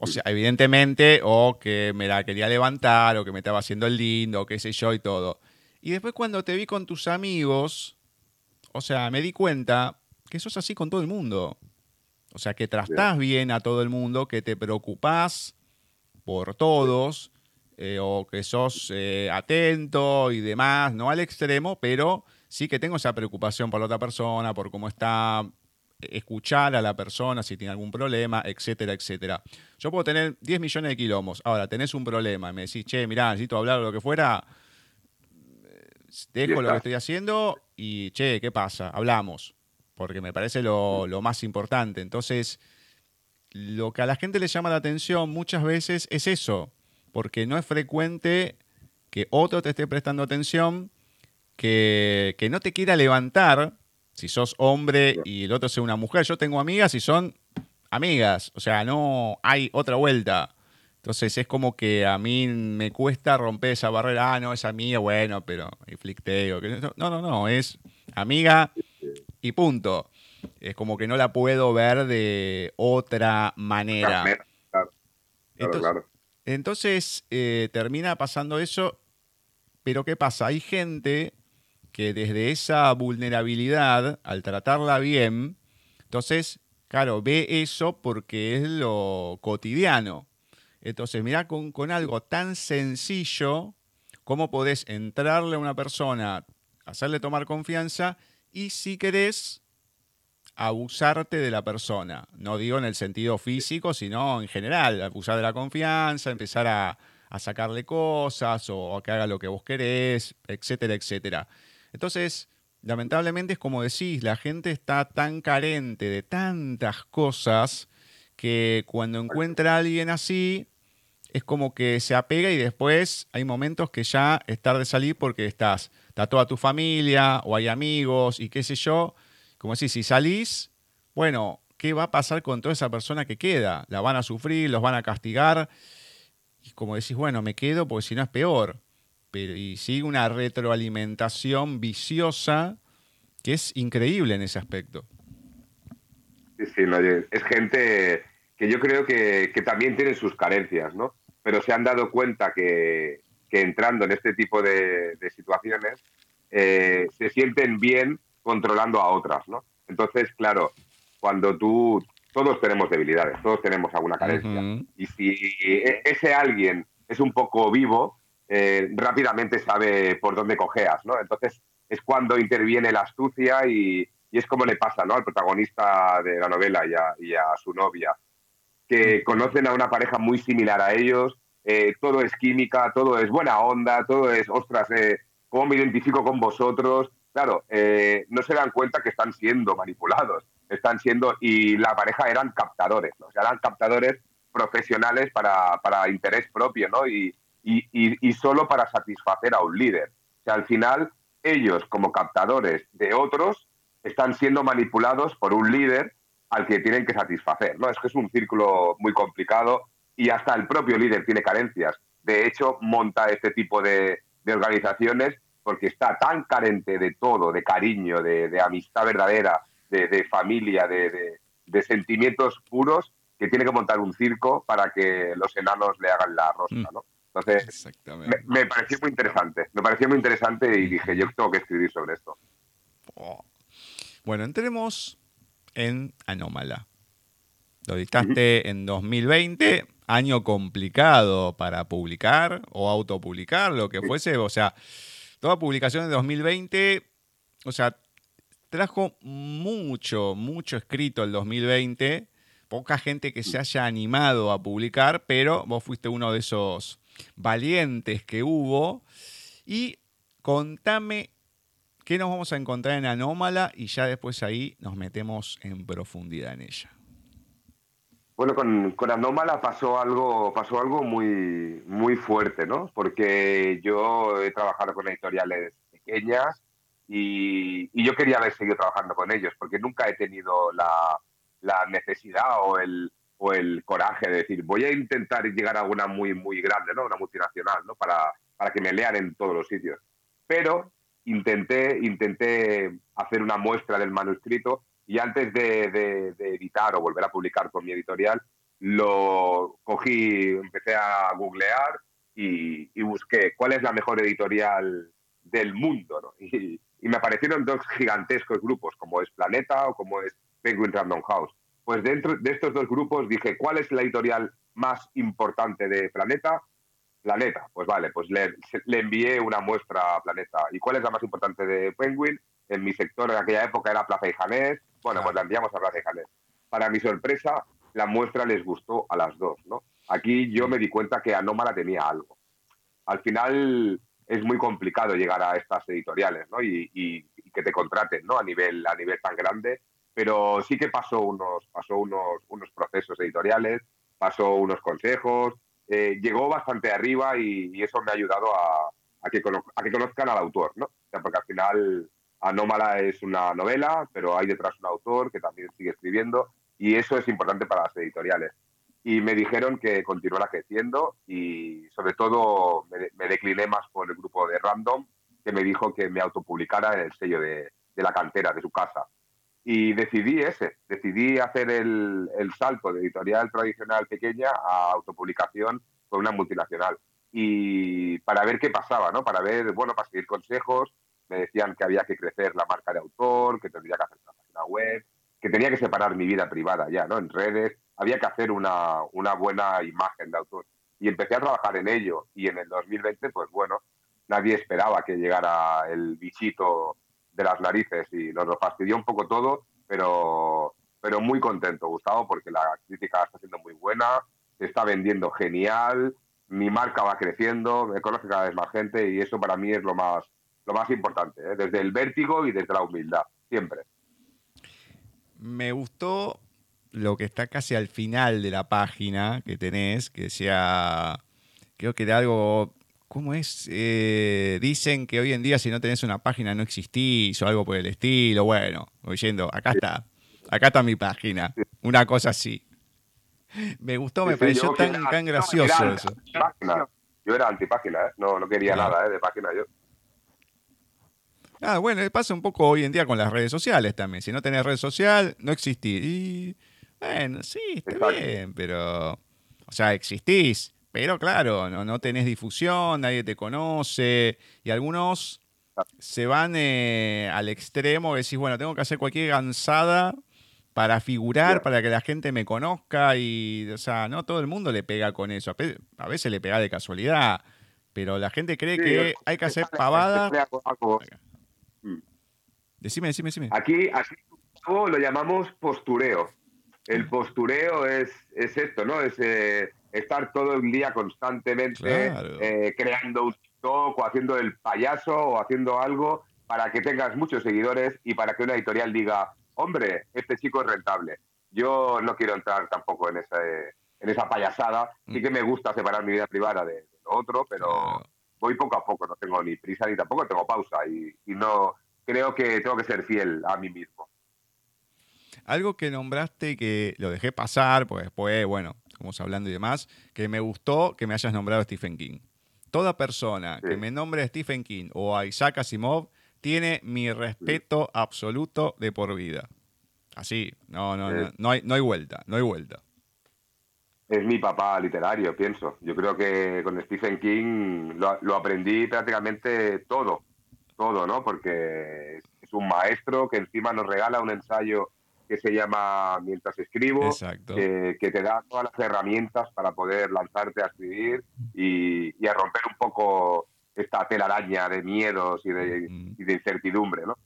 S2: O sea, evidentemente, o que me la quería levantar, o que me estaba haciendo el lindo, o qué sé yo y todo. Y después cuando te vi con tus amigos, o sea, me di cuenta que sos así con todo el mundo. O sea, que tratás bien a todo el mundo, que te preocupás por todos, eh, o que sos eh, atento y demás, no al extremo, pero sí que tengo esa preocupación por la otra persona, por cómo está, escuchar a la persona si tiene algún problema, etcétera, etcétera. Yo puedo tener 10 millones de kilómetros. Ahora, tenés un problema y me decís, che, mirá, necesito hablar o lo que fuera, eh, dejo lo que estoy haciendo y, che, ¿qué pasa? Hablamos porque me parece lo, más importante. Entonces, lo que a la gente le llama la atención muchas veces es eso, porque no es frecuente que otro te esté prestando atención, que, no te quiera levantar, si sos hombre y el otro sea una mujer. Yo tengo amigas y son amigas, o sea, no hay otra vuelta. Entonces es como que a mí me cuesta romper esa barrera, ah, no, es amiga, bueno, pero inflicteo. No, no, no, es amiga, y punto. Es como que no la puedo ver de otra manera. entonces, eh, termina pasando eso, pero ¿qué pasa? Hay gente que desde esa vulnerabilidad, al tratarla bien, entonces, claro, ve eso porque es lo cotidiano. Entonces, mira con, con algo tan sencillo, cómo podés entrarle a una persona, hacerle tomar confianza y si querés abusarte de la persona. No digo en el sentido físico, sino en general, abusar de la confianza, empezar a, sacarle cosas o a que haga lo que vos querés, etcétera, etcétera. Entonces, lamentablemente es como decís, la gente está tan carente de tantas cosas que cuando encuentra a alguien así, es como que se apega y después hay momentos que ya es tarde salir porque estás está toda tu familia o hay amigos y qué sé yo. Como decís, si salís, bueno, ¿qué va a pasar con toda esa persona que queda? La van a sufrir, los van a castigar. y como decís, bueno, me quedo porque si no es peor. Pero, y sigue una retroalimentación viciosa que es increíble en ese aspecto.
S3: Sí, sí, es gente que yo creo que, también tiene sus carencias, ¿no? Pero se han dado cuenta que, entrando en este tipo de, situaciones eh, se sienten bien controlando a otras, ¿no? Entonces, claro, cuando tú, todos tenemos debilidades, todos tenemos alguna carencia. Y si e, ese alguien es un poco vivo, eh, rápidamente sabe por dónde cojeas, ¿no? Entonces es cuando interviene la astucia y, es como le pasa ¿no? al protagonista de la novela y a, su novia, que conocen a una pareja muy similar a ellos, eh, todo es química, todo es buena onda, todo es, ostras, eh, ¿cómo me identifico con vosotros? Claro, eh, no se dan cuenta que están siendo manipulados, están siendo, y la pareja eran captadores, ¿no? eran captadores profesionales para, para interés propio, ¿no? Y, y, y, solo para satisfacer a un líder. O sea, al final ellos como captadores de otros están siendo manipulados por un líder al que tienen que satisfacer. ¿no? Es que es un círculo muy complicado y hasta el propio líder tiene carencias. De hecho, monta este tipo de, organizaciones porque está tan carente de todo, de cariño, de, amistad verdadera, de, familia, de, sentimientos puros, que tiene que montar un circo para que los enanos le hagan la rosca, mm. ¿no? Entonces, me, pareció muy interesante. Me pareció muy interesante y dije, yo tengo que escribir sobre esto.
S2: Oh. Bueno, entremos en Anómala. Lo dictaste en 2020, año complicado para publicar o autopublicar, lo que fuese. O sea, toda publicación de 2020, o sea, trajo mucho, mucho escrito el 2020. Poca gente que se haya animado a publicar, pero vos fuiste uno de esos valientes que hubo. Y contame qué nos vamos a encontrar en Anómala y ya después ahí nos metemos en profundidad en ella.
S3: Bueno, con, con Anómala pasó algo, pasó algo muy, muy fuerte, ¿no? Porque yo he trabajado con editoriales pequeñas y, yo quería haber seguido trabajando con ellos, porque nunca he tenido la, la necesidad o el, o el coraje de decir, voy a intentar llegar a una muy, muy grande, ¿no? Una multinacional, ¿no? Para, para que me lean en todos los sitios. Pero intenté, intenté hacer una muestra del manuscrito y antes de, editar o volver a publicar con mi editorial, lo cogí, empecé a googlear y, busqué cuál es la mejor editorial del mundo. Y, y me aparecieron dos gigantescos grupos, como es Planeta o como es Penguin Random House pues dentro de estos dos grupos dije, ¿cuál es la editorial más importante de Planeta? Planeta, pues vale, pues le, envié una muestra a Planeta. ¿Y cuál es la más importante de Penguin? En mi sector en aquella época era Plaza y Janés. Bueno, pues la enviamos a Plaza y Janés. Para mi sorpresa, la muestra les gustó a las dos, ¿no? Aquí yo me di cuenta que Anómala tenía algo. Al final es muy complicado llegar a estas editoriales, ¿no? Y, y, que te contraten, ¿no? A nivel, a nivel tan grande pero sí que pasó unos, pasó unos, unos procesos editoriales, pasó unos consejos, eh, llegó bastante arriba y, eso me ha ayudado a, a, que a, que conozcan al autor, ¿no? porque al final Anómala es una novela, pero hay detrás un autor que también sigue escribiendo y eso es importante para las editoriales. Y me dijeron que continuara creciendo y sobre todo me, me decliné más por el grupo de Random, que me dijo que me autopublicara en el sello de, de la cantera, de su casa y decidí ese, decidí hacer el, el, salto de editorial tradicional pequeña a autopublicación con una multinacional. Y para ver qué pasaba, ¿no? Para ver, bueno, para seguir consejos, me decían que había que crecer la marca de autor, que tendría que hacer una página web, que tenía que separar mi vida privada ya, ¿no? En redes, había que hacer una, una buena imagen de autor. Y empecé a trabajar en ello. Y en el 2020, pues bueno, nadie esperaba que llegara el bichito de las narices y nos lo fastidió un poco todo, pero, pero muy contento, Gustavo, porque la crítica está siendo muy buena, está vendiendo genial, mi marca va creciendo, me conoce cada vez más gente y eso para mí es lo más, lo más importante, ¿eh? desde el vértigo y desde la humildad, siempre.
S2: Me gustó lo que está casi al final de la página que tenés, que sea, creo que de algo ¿Cómo es? Eh, dicen que hoy en día si no tenés una página no existís o algo por el estilo. Bueno, oyendo, acá está. Acá está mi página. Una cosa así. me gustó, me pareció tan, tan gracioso eso.
S3: Yo era antipágina, ¿eh? no, no quería nada ¿eh? de página yo.
S2: Ah, bueno, pasa un poco hoy en día con las redes sociales también. Si no tenés red social, no existís. Y, bueno, sí, está bien, pero. O sea, existís, pero claro, no, no tenés difusión, nadie te conoce. Y algunos se van eh, al extremo decís, bueno, tengo que hacer cualquier gansada para figurar, para que la gente me conozca. Y, o sea, no todo el mundo le pega con eso. A veces le pega de casualidad. Pero la gente cree que hay que hacer pavada. Decime, decime, decime.
S3: Aquí, aquí lo llamamos postureo. El postureo es, es esto, ¿no? Es eh, estar todo el día constantemente eh, creando un TikTok o haciendo el payaso o haciendo algo para que tengas muchos seguidores y para que una editorial diga, hombre, este chico es rentable. Yo no quiero entrar tampoco en esa, en esa payasada. Sí mm. que me gusta separar mi vida privada de, lo otro, pero voy poco a poco. No tengo ni prisa ni tampoco tengo pausa. Y, y no, creo que tengo que ser fiel a mí mismo.
S2: Algo que nombraste que lo dejé pasar, pues después, bueno, estamos hablando y demás, que me gustó que me hayas nombrado a Stephen King. Toda persona que me nombre a Stephen King o a Isaac Asimov tiene mi respeto absoluto de por vida. Así, no, no, no, no, hay, no hay vuelta, no hay vuelta.
S3: Es mi papá literario, pienso. Yo creo que con Stephen King lo aprendí prácticamente todo todo, ¿no? Porque es un maestro que encima nos regala un ensayo que se llama Mientras escribo, que, te da todas las herramientas para poder lanzarte a escribir y, a romper un poco esta telaraña de miedos y de, incertidumbre, ¿no?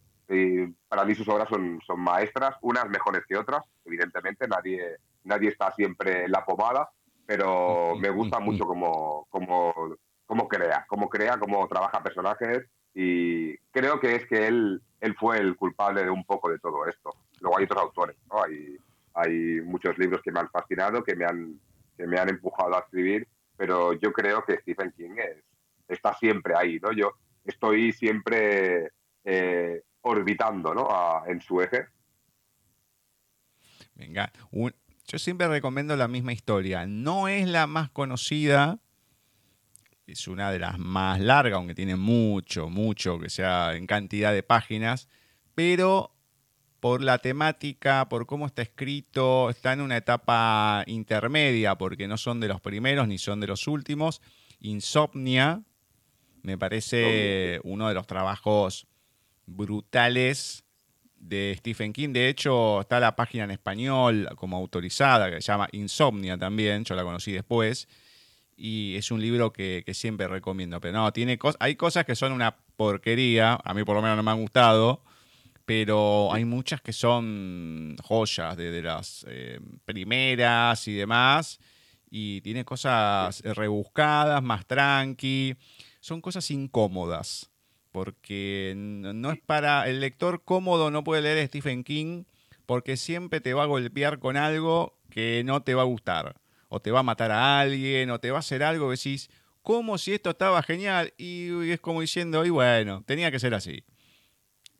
S3: para mí sus obras son, son maestras, unas mejores que otras, evidentemente, nadie, nadie está siempre en la pomada, pero me gusta mucho cómo, cómo, cómo crea, cómo crea, cómo trabaja personajes y creo que es que él, él fue el culpable de un poco de todo esto. Luego hay otros autores, ¿no? Hay, hay muchos libros que me han fascinado, que me han, que me han empujado a escribir, pero yo creo que Stephen King es, está siempre ahí, ¿no? Yo estoy siempre eh, orbitando, ¿no? en su eje.
S2: Venga, yo siempre recomiendo la misma historia. No es la más conocida, es una de las más largas, aunque tiene mucho, mucho, que sea en cantidad de páginas, pero por la temática, por cómo está escrito, está en una etapa intermedia, porque no son de los primeros ni son de los últimos. Insomnia me parece uno de los trabajos brutales de Stephen King. De hecho, está la página en español como autorizada, que se llama Insomnia también, yo la conocí después y es un libro que, siempre recomiendo. Pero no, tiene hay cosas que son una porquería, a mí por lo menos no me han gustado, pero hay muchas que son joyas de, las eh, primeras y demás. Y tiene cosas rebuscadas, más tranqui. Son cosas incómodas. Porque no es para. El lector cómodo no puede leer Stephen King porque siempre te va a golpear con algo que no te va a gustar o te va a matar a alguien, o te va a hacer algo, decís, ¿cómo si esto estaba genial? Y, es como diciendo, y bueno, tenía que ser así.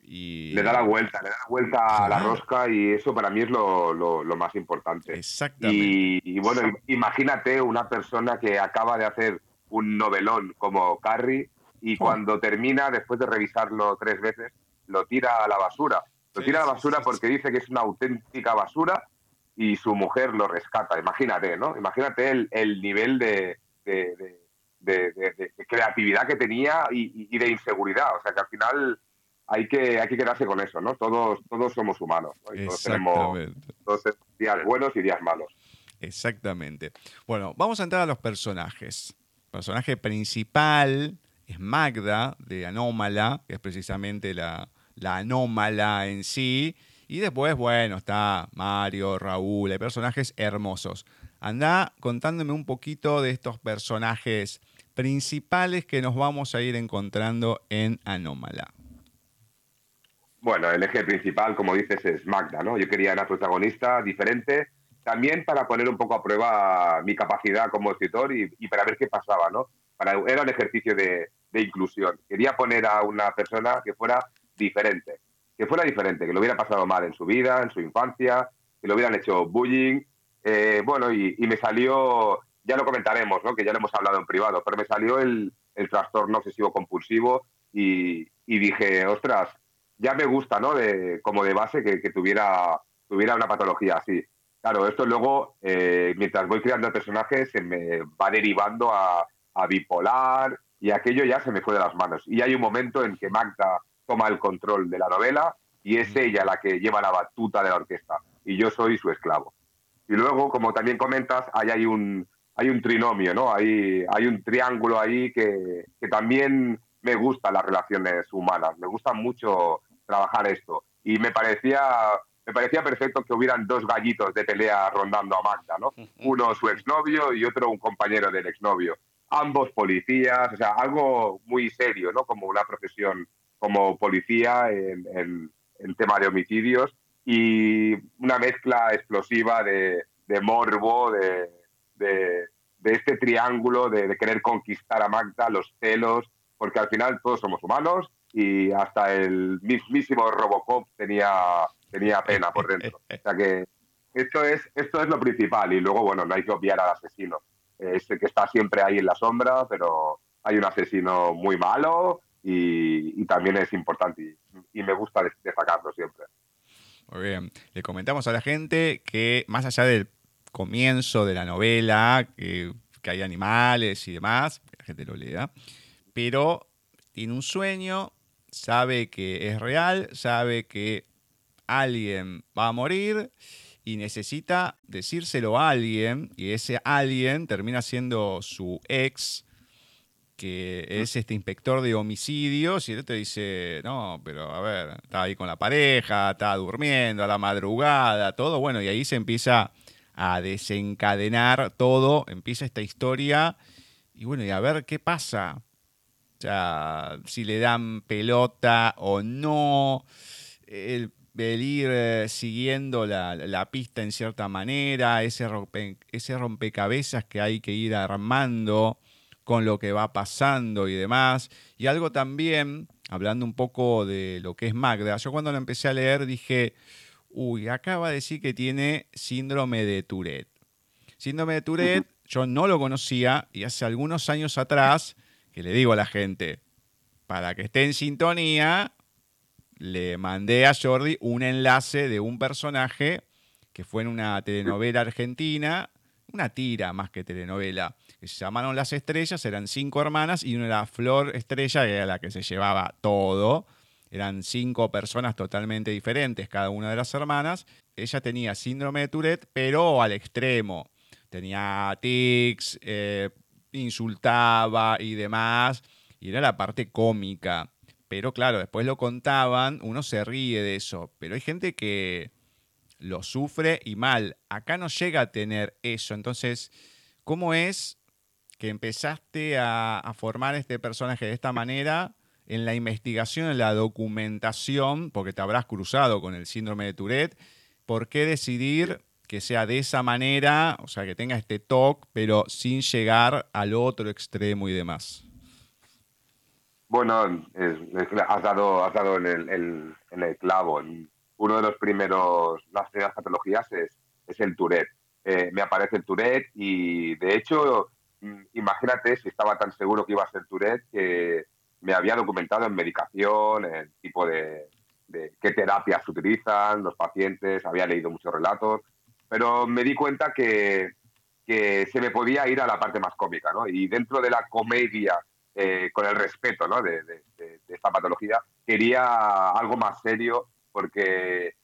S3: Y... Le da la vuelta, le da la vuelta a la rosca y eso para mí es lo, más importante.
S2: Exactamente.
S3: Y, bueno, imagínate una persona que acaba de hacer un novelón como Carrie y cuando termina, después de revisarlo tres veces, lo tira a la basura. Lo tira a la basura porque dice que es una auténtica basura y su mujer lo rescata. Imagínate, ¿no? Imagínate el, el nivel de, de, creatividad que tenía y, de inseguridad. O sea que al final hay que, hay que quedarse con eso, ¿no? Todos, todos somos humanos. Todos tenemos, todos días buenos y días malos.
S2: Exactamente. Bueno, vamos a entrar a los personajes. El personaje principal es Magda de Anómala, que es precisamente la, la anómala en sí y después, bueno, está Mario, Raúl, hay personajes hermosos. Anda contándome un poquito de estos personajes principales que nos vamos a ir encontrando en Anómala.
S3: Bueno, el eje principal, como dices, es Magda, ¿no? Yo quería una protagonista diferente, también para poner un poco a prueba mi capacidad como escritor y, para ver qué pasaba, ¿no? Para, era un ejercicio de, inclusión. Quería poner a una persona que fuera diferente que fuera diferente, que lo hubiera pasado mal en su vida, en su infancia, que lo hubieran hecho bullying, Eh, bueno, y, me salió, ya lo comentaremos, ¿no? que ya lo hemos hablado en privado, pero me salió el, el trastorno obsesivo compulsivo y, y, dije, ostras, ya me gusta, ¿no? De, como de base que, que tuviera, tuviera una patología así. Claro, esto luego, eh, mientras voy creando personajes, se me va derivando a, a, bipolar y aquello ya se me fue de las manos. Y hay un momento en que Magda toma el control de la novela y es ella la que lleva la batuta de la orquesta y yo soy su esclavo. Y luego, como también comentas, ahí hay un, hay un trinomio, ¿no? Hay, hay un triángulo ahí que, que también me gustan las relaciones humanas, me gusta mucho trabajar esto. Y me parecía, me parecía perfecto que hubieran dos gallitos de pelea rondando a Magda, ¿no? Uno su exnovio y otro un compañero del exnovio. Ambos policías, o sea, algo muy serio, ¿no? Como una profesión como policía en, en, en tema de homicidios y una mezcla explosiva de, de morbo, de, de, este triángulo de, querer conquistar a Magda, los celos, porque al final todos somos humanos y hasta el mismísimo Robocop tenía, tenía pena por dentro. O sea que esto es, esto es lo principal y luego, bueno, no hay que obviar al asesino. Es que está siempre ahí en la sombra, pero hay un asesino muy malo y, también es importante y, me gusta destacarlo siempre.
S2: Muy bien. Le comentamos a la gente que más allá del comienzo de la novela, que, hay animales y demás, que la gente lo lea, pero tiene un sueño, sabe que es real, sabe que alguien va a morir y necesita decírselo a alguien y ese alguien termina siendo su ex que es este inspector de homicidios, y él te dice, no, pero a ver, está ahí con la pareja, está durmiendo a la madrugada, todo, bueno, y ahí se empieza a desencadenar todo, empieza esta historia, y bueno, y a ver qué pasa. O sea, si le dan pelota o no, el, ir eh, siguiendo la, pista en cierta manera, ese, ese rompecabezas que hay que ir armando con lo que va pasando y demás. Y algo también, hablando un poco de lo que es Magda, yo cuando la empecé a leer dije, uy, acaba de decir que tiene síndrome de Tourette. Síndrome de Tourette, yo no lo conocía y hace algunos años atrás, que le digo a la gente, para que esté en sintonía, le mandé a Jordi un enlace de un personaje que fue en una telenovela argentina, una tira más que telenovela, que se llamaron Las Estrellas, eran cinco hermanas y una era Flor Estrella, que era la que se llevaba todo. Eran cinco personas totalmente diferentes, cada una de las hermanas. Ella tenía síndrome de Tourette, pero al extremo. Tenía tics, eh, insultaba y demás. Y era la parte cómica. Pero claro, después lo contaban, uno se ríe de eso. Pero hay gente que lo sufre y mal. Acá no llega a tener eso. Entonces, ¿cómo es que empezaste a, formar este personaje de esta manera en la investigación, en la documentación, porque te habrás cruzado con el síndrome de Tourette, ¿por qué decidir que sea de esa manera, o sea, que tenga este TOC, pero sin llegar al otro extremo y demás?
S3: Bueno, has dado, has dado en, el, clavo. Uno de los primeros, las primeras patologías es, es el Tourette. Eh, me aparece el Tourette y de hecho Mm, imagínate si estaba tan seguro que iba a ser Tourette que me había documentado en medicación, en tipo de, qué terapias utilizan los pacientes, había leído muchos relatos, pero me di cuenta que, se me podía ir a la parte más cómica, ¿no? Y dentro de la comedia, eh, con el respeto ¿no? de, de, esta patología, quería algo más serio porque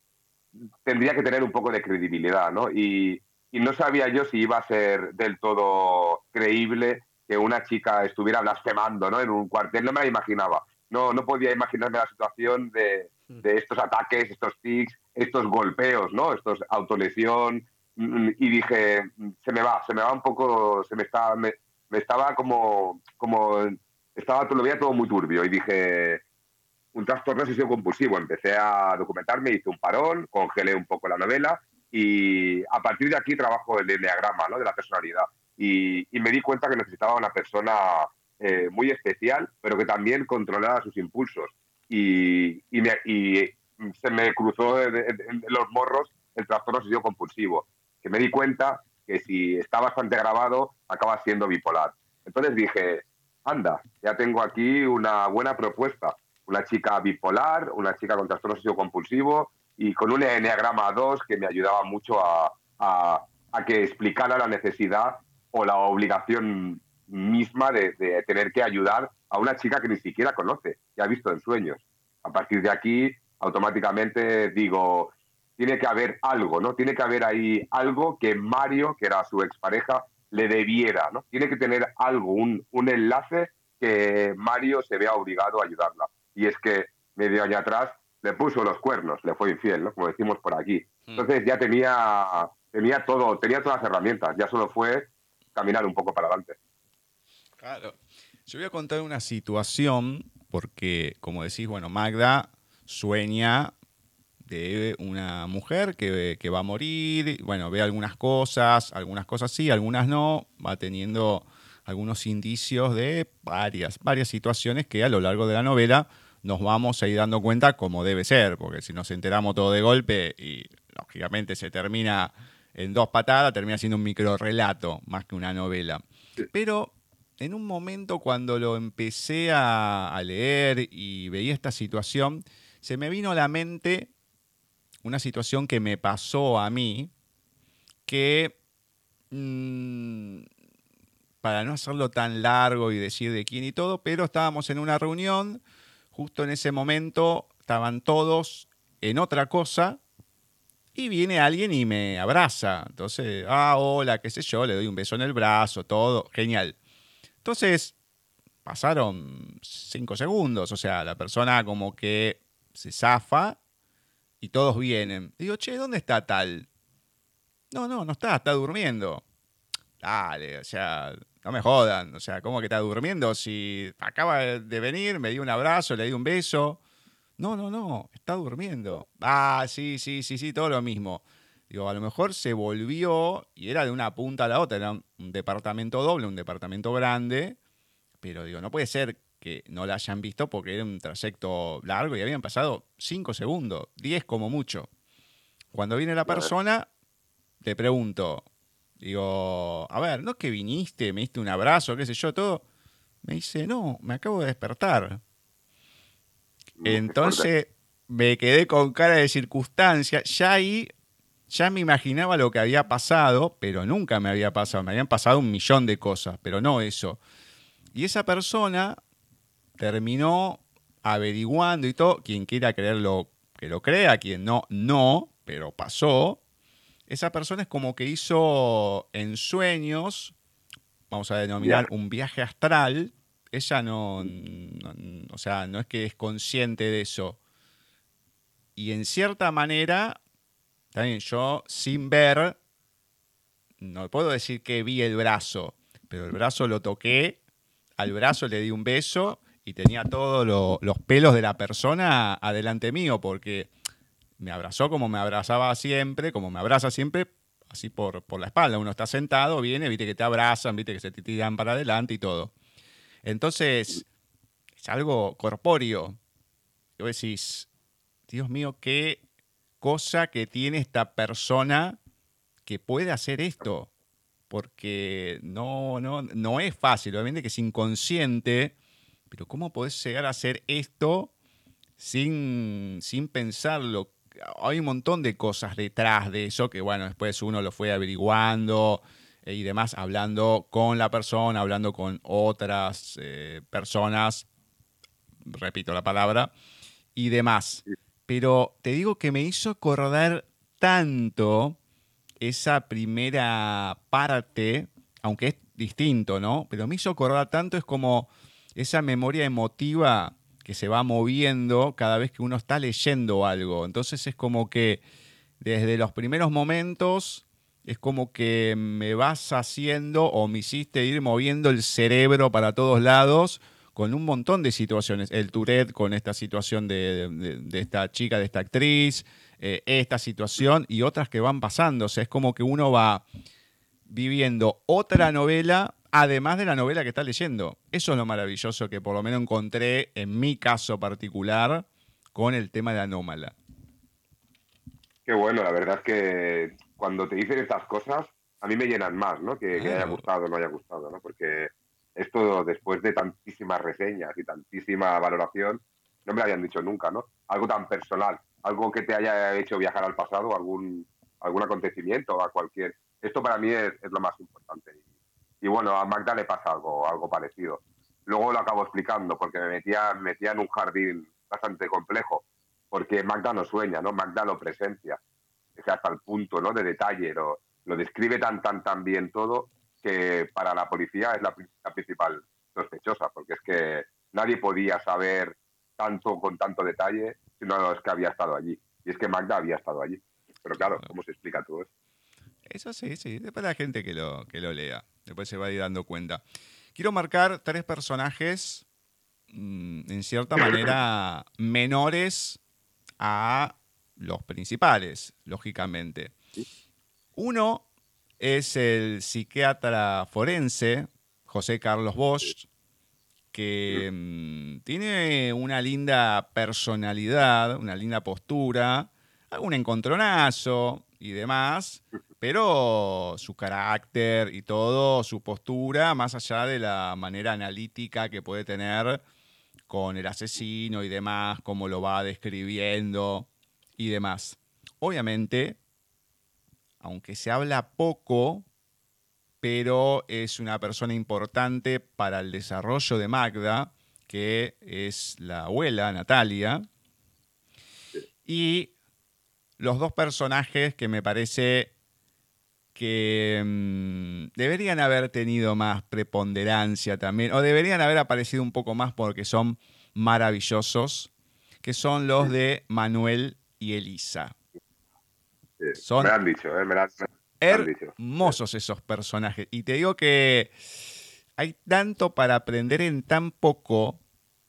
S3: tendría que tener un poco de credibilidad, ¿no? Y, y no sabía yo si iba a ser del todo creíble que una chica estuviera blasfemando ¿no? en un cuartel. No me la imaginaba. No, no podía imaginarme la situación de, hmm. de estos ataques, estos tics, estos golpeos, ¿no? estos autolesión. Mm, y dije, se me va, se me va un poco, se me está, me, estaba como, como, estaba, veía todo muy turbio. Y dije, un trastorno obsesivo compulsivo. Empecé a documentarme, hice un parón, congelé un poco la novela y a partir de aquí trabajo el enneagrama ¿no? de la personalidad. Y, me di cuenta que necesitaba una persona eh, muy especial, pero que también controlara sus impulsos. Y, y, se me cruzó en, los morros el trastorno obsesivo compulsivo, que me di cuenta que si está bastante grabado, acaba siendo bipolar. Entonces dije, anda, ya tengo aquí una buena propuesta. Una chica bipolar, una chica con trastorno compulsivo y con un enneagrama 2 que me ayudaba mucho a, a, que explicara la necesidad o la obligación misma de, de, tener que ayudar a una chica que ni siquiera conoce, que ha visto en sueños. A partir de aquí, automáticamente digo, tiene que haber algo, ¿no? Tiene que haber ahí algo que Mario, que era su expareja, le debiera, ¿no? Tiene que tener algo, un, un enlace que Mario se vea obligado a ayudarla. Y es que medio año atrás le puso los cuernos, le fue infiel, ¿no? Como decimos por aquí. Hmm. Entonces ya tenía, tenía todo, tenía todas las herramientas, ya solo fue caminar un poco para adelante.
S2: Claro. Yo voy a contar una situación, porque como decís, bueno, Magda sueña de una mujer que, que, va a morir, bueno, ve algunas cosas, algunas cosas sí, algunas no, va teniendo algunos indicios de varias, varias situaciones que a lo largo de la novela nos vamos a ir dando cuenta como debe ser, porque si nos enteramos todo de golpe y lógicamente se termina en dos patadas, termina siendo un micro relato más que una novela. Pero en un momento cuando lo empecé a, leer y veía esta situación, se me vino a la mente una situación que me pasó a mí, que mm, para no hacerlo tan largo y decir de quién y todo, pero estábamos en una reunión, justo en ese momento estaban todos en otra cosa y viene alguien y me abraza. Entonces, ah, hola, qué sé yo, le doy un beso en el brazo, todo, genial. Entonces, pasaron cinco segundos, o sea, la persona como que se zafa y todos vienen. Digo, che, ¿dónde está tal? No, no, no está, está durmiendo. Dale, o sea, no me jodan, o sea, ¿cómo que está durmiendo? Si acaba de venir, me dio un abrazo, le di un beso. No, no, no, está durmiendo. Ah, sí, sí, sí, sí, todo lo mismo. Digo, a lo mejor se volvió y era de una punta a la otra, era un, departamento doble, un departamento grande, pero digo, no puede ser que no la hayan visto porque era un trayecto largo y habían pasado 5 segundos, 10 como mucho. Cuando viene la persona, te pregunto, digo, a ver, ¿no es que viniste, me diste un abrazo, qué sé yo, todo? Me dice, no, me acabo de despertar. Entonces me quedé con cara de circunstancia. Ya ahí, ya me imaginaba lo que había pasado, pero nunca me había pasado. Me habían pasado un millón de cosas, pero no eso. Y esa persona terminó averiguando y todo. Quien quiera creerlo, que lo crea. Quien no, no, pero pasó. Esa persona es como que hizo en sueños, vamos a denominar un viaje astral, ella no, o sea, no es que es consciente de eso. Y en cierta manera, también yo sin ver, no puedo decir que vi el brazo, pero el brazo lo toqué, al brazo le di un beso y tenía todos los pelos de la persona adelante mío, porque me abrazó como me abrazaba siempre, como me abraza siempre, así por, por la espalda. Uno está sentado, viene, viste que te abrazan, viste que se te tiran para adelante y todo. Entonces, es algo corpóreo. Y vos decís, Dios mío, qué cosa que tiene esta persona que puede hacer esto. Porque no, no, no es fácil, obviamente que es inconsciente, pero ¿cómo podés llegar a hacer esto sin, sin pensarlo? Hay un montón de cosas detrás de eso que, bueno, después uno lo fue averiguando, eh, y demás, hablando con la persona, hablando con otras eh, personas, repito la palabra, y demás. Pero te digo que me hizo acordar tanto esa primera parte, aunque es distinto, ¿no? Pero me hizo acordar tanto, es como esa memoria emotiva que se va moviendo cada vez que uno está leyendo algo. Entonces es como que desde los primeros momentos es como que me vas haciendo o me hiciste ir moviendo el cerebro para todos lados con un montón de situaciones. El Tourette con esta situación de, esta chica, de esta actriz, eh, esta situación y otras que van pasando. O sea, es como que uno va viviendo otra novela además de la novela que está leyendo. Eso es lo maravilloso que por lo menos encontré en mi caso particular con el tema de Anómala.
S3: Qué bueno, la verdad es que cuando te dicen estas cosas, a mí me llenan más, ¿no? Que, que haya gustado o no haya gustado, ¿no? Porque esto, después de tantísimas reseñas y tantísima valoración, no me lo habían dicho nunca, ¿no? Algo tan personal, algo que te haya hecho viajar al pasado, algún, algún acontecimiento, a cualquier... Esto para mí es, lo más importante. Y, bueno, a Magda le pasa algo, algo parecido. Luego lo acabo explicando, porque me metía, metía en un jardín bastante complejo, porque Magda no sueña, ¿no? Magda lo presencia, es hasta el punto, ¿no? De detalle, lo, lo describe tan, tan, tan bien todo que para la policía es la, principal sospechosa, porque es que nadie podía saber tanto con tanto detalle si no es que había estado allí. Y es que Magda había estado allí. Pero claro, ¿cómo se explica todo eso?
S2: Eso sí, sí. Después la gente que lo, que lo lea. Después se va a ir dando cuenta. Quiero marcar tres personajes, mm, en cierta manera, menores a los principales, lógicamente. Uno es el psiquiatra forense, José Carlos Bosch, que mm, tiene una linda personalidad, una linda postura, algún encontronazo y demás, pero su carácter y todo, su postura, más allá de la manera analítica que puede tener con el asesino y demás, cómo lo va describiendo y demás. Obviamente, aunque se habla poco, pero es una persona importante para el desarrollo de Magda, que es la abuela, Natalia. Y los dos personajes que me parece que mm, deberían haber tenido más preponderancia también, o deberían haber aparecido un poco más porque son maravillosos, que son los de Manuel y Elisa.
S3: Son me han dicho, eh, me, han,
S2: hermosos esos personajes. Y te digo que hay tanto para aprender en tan poco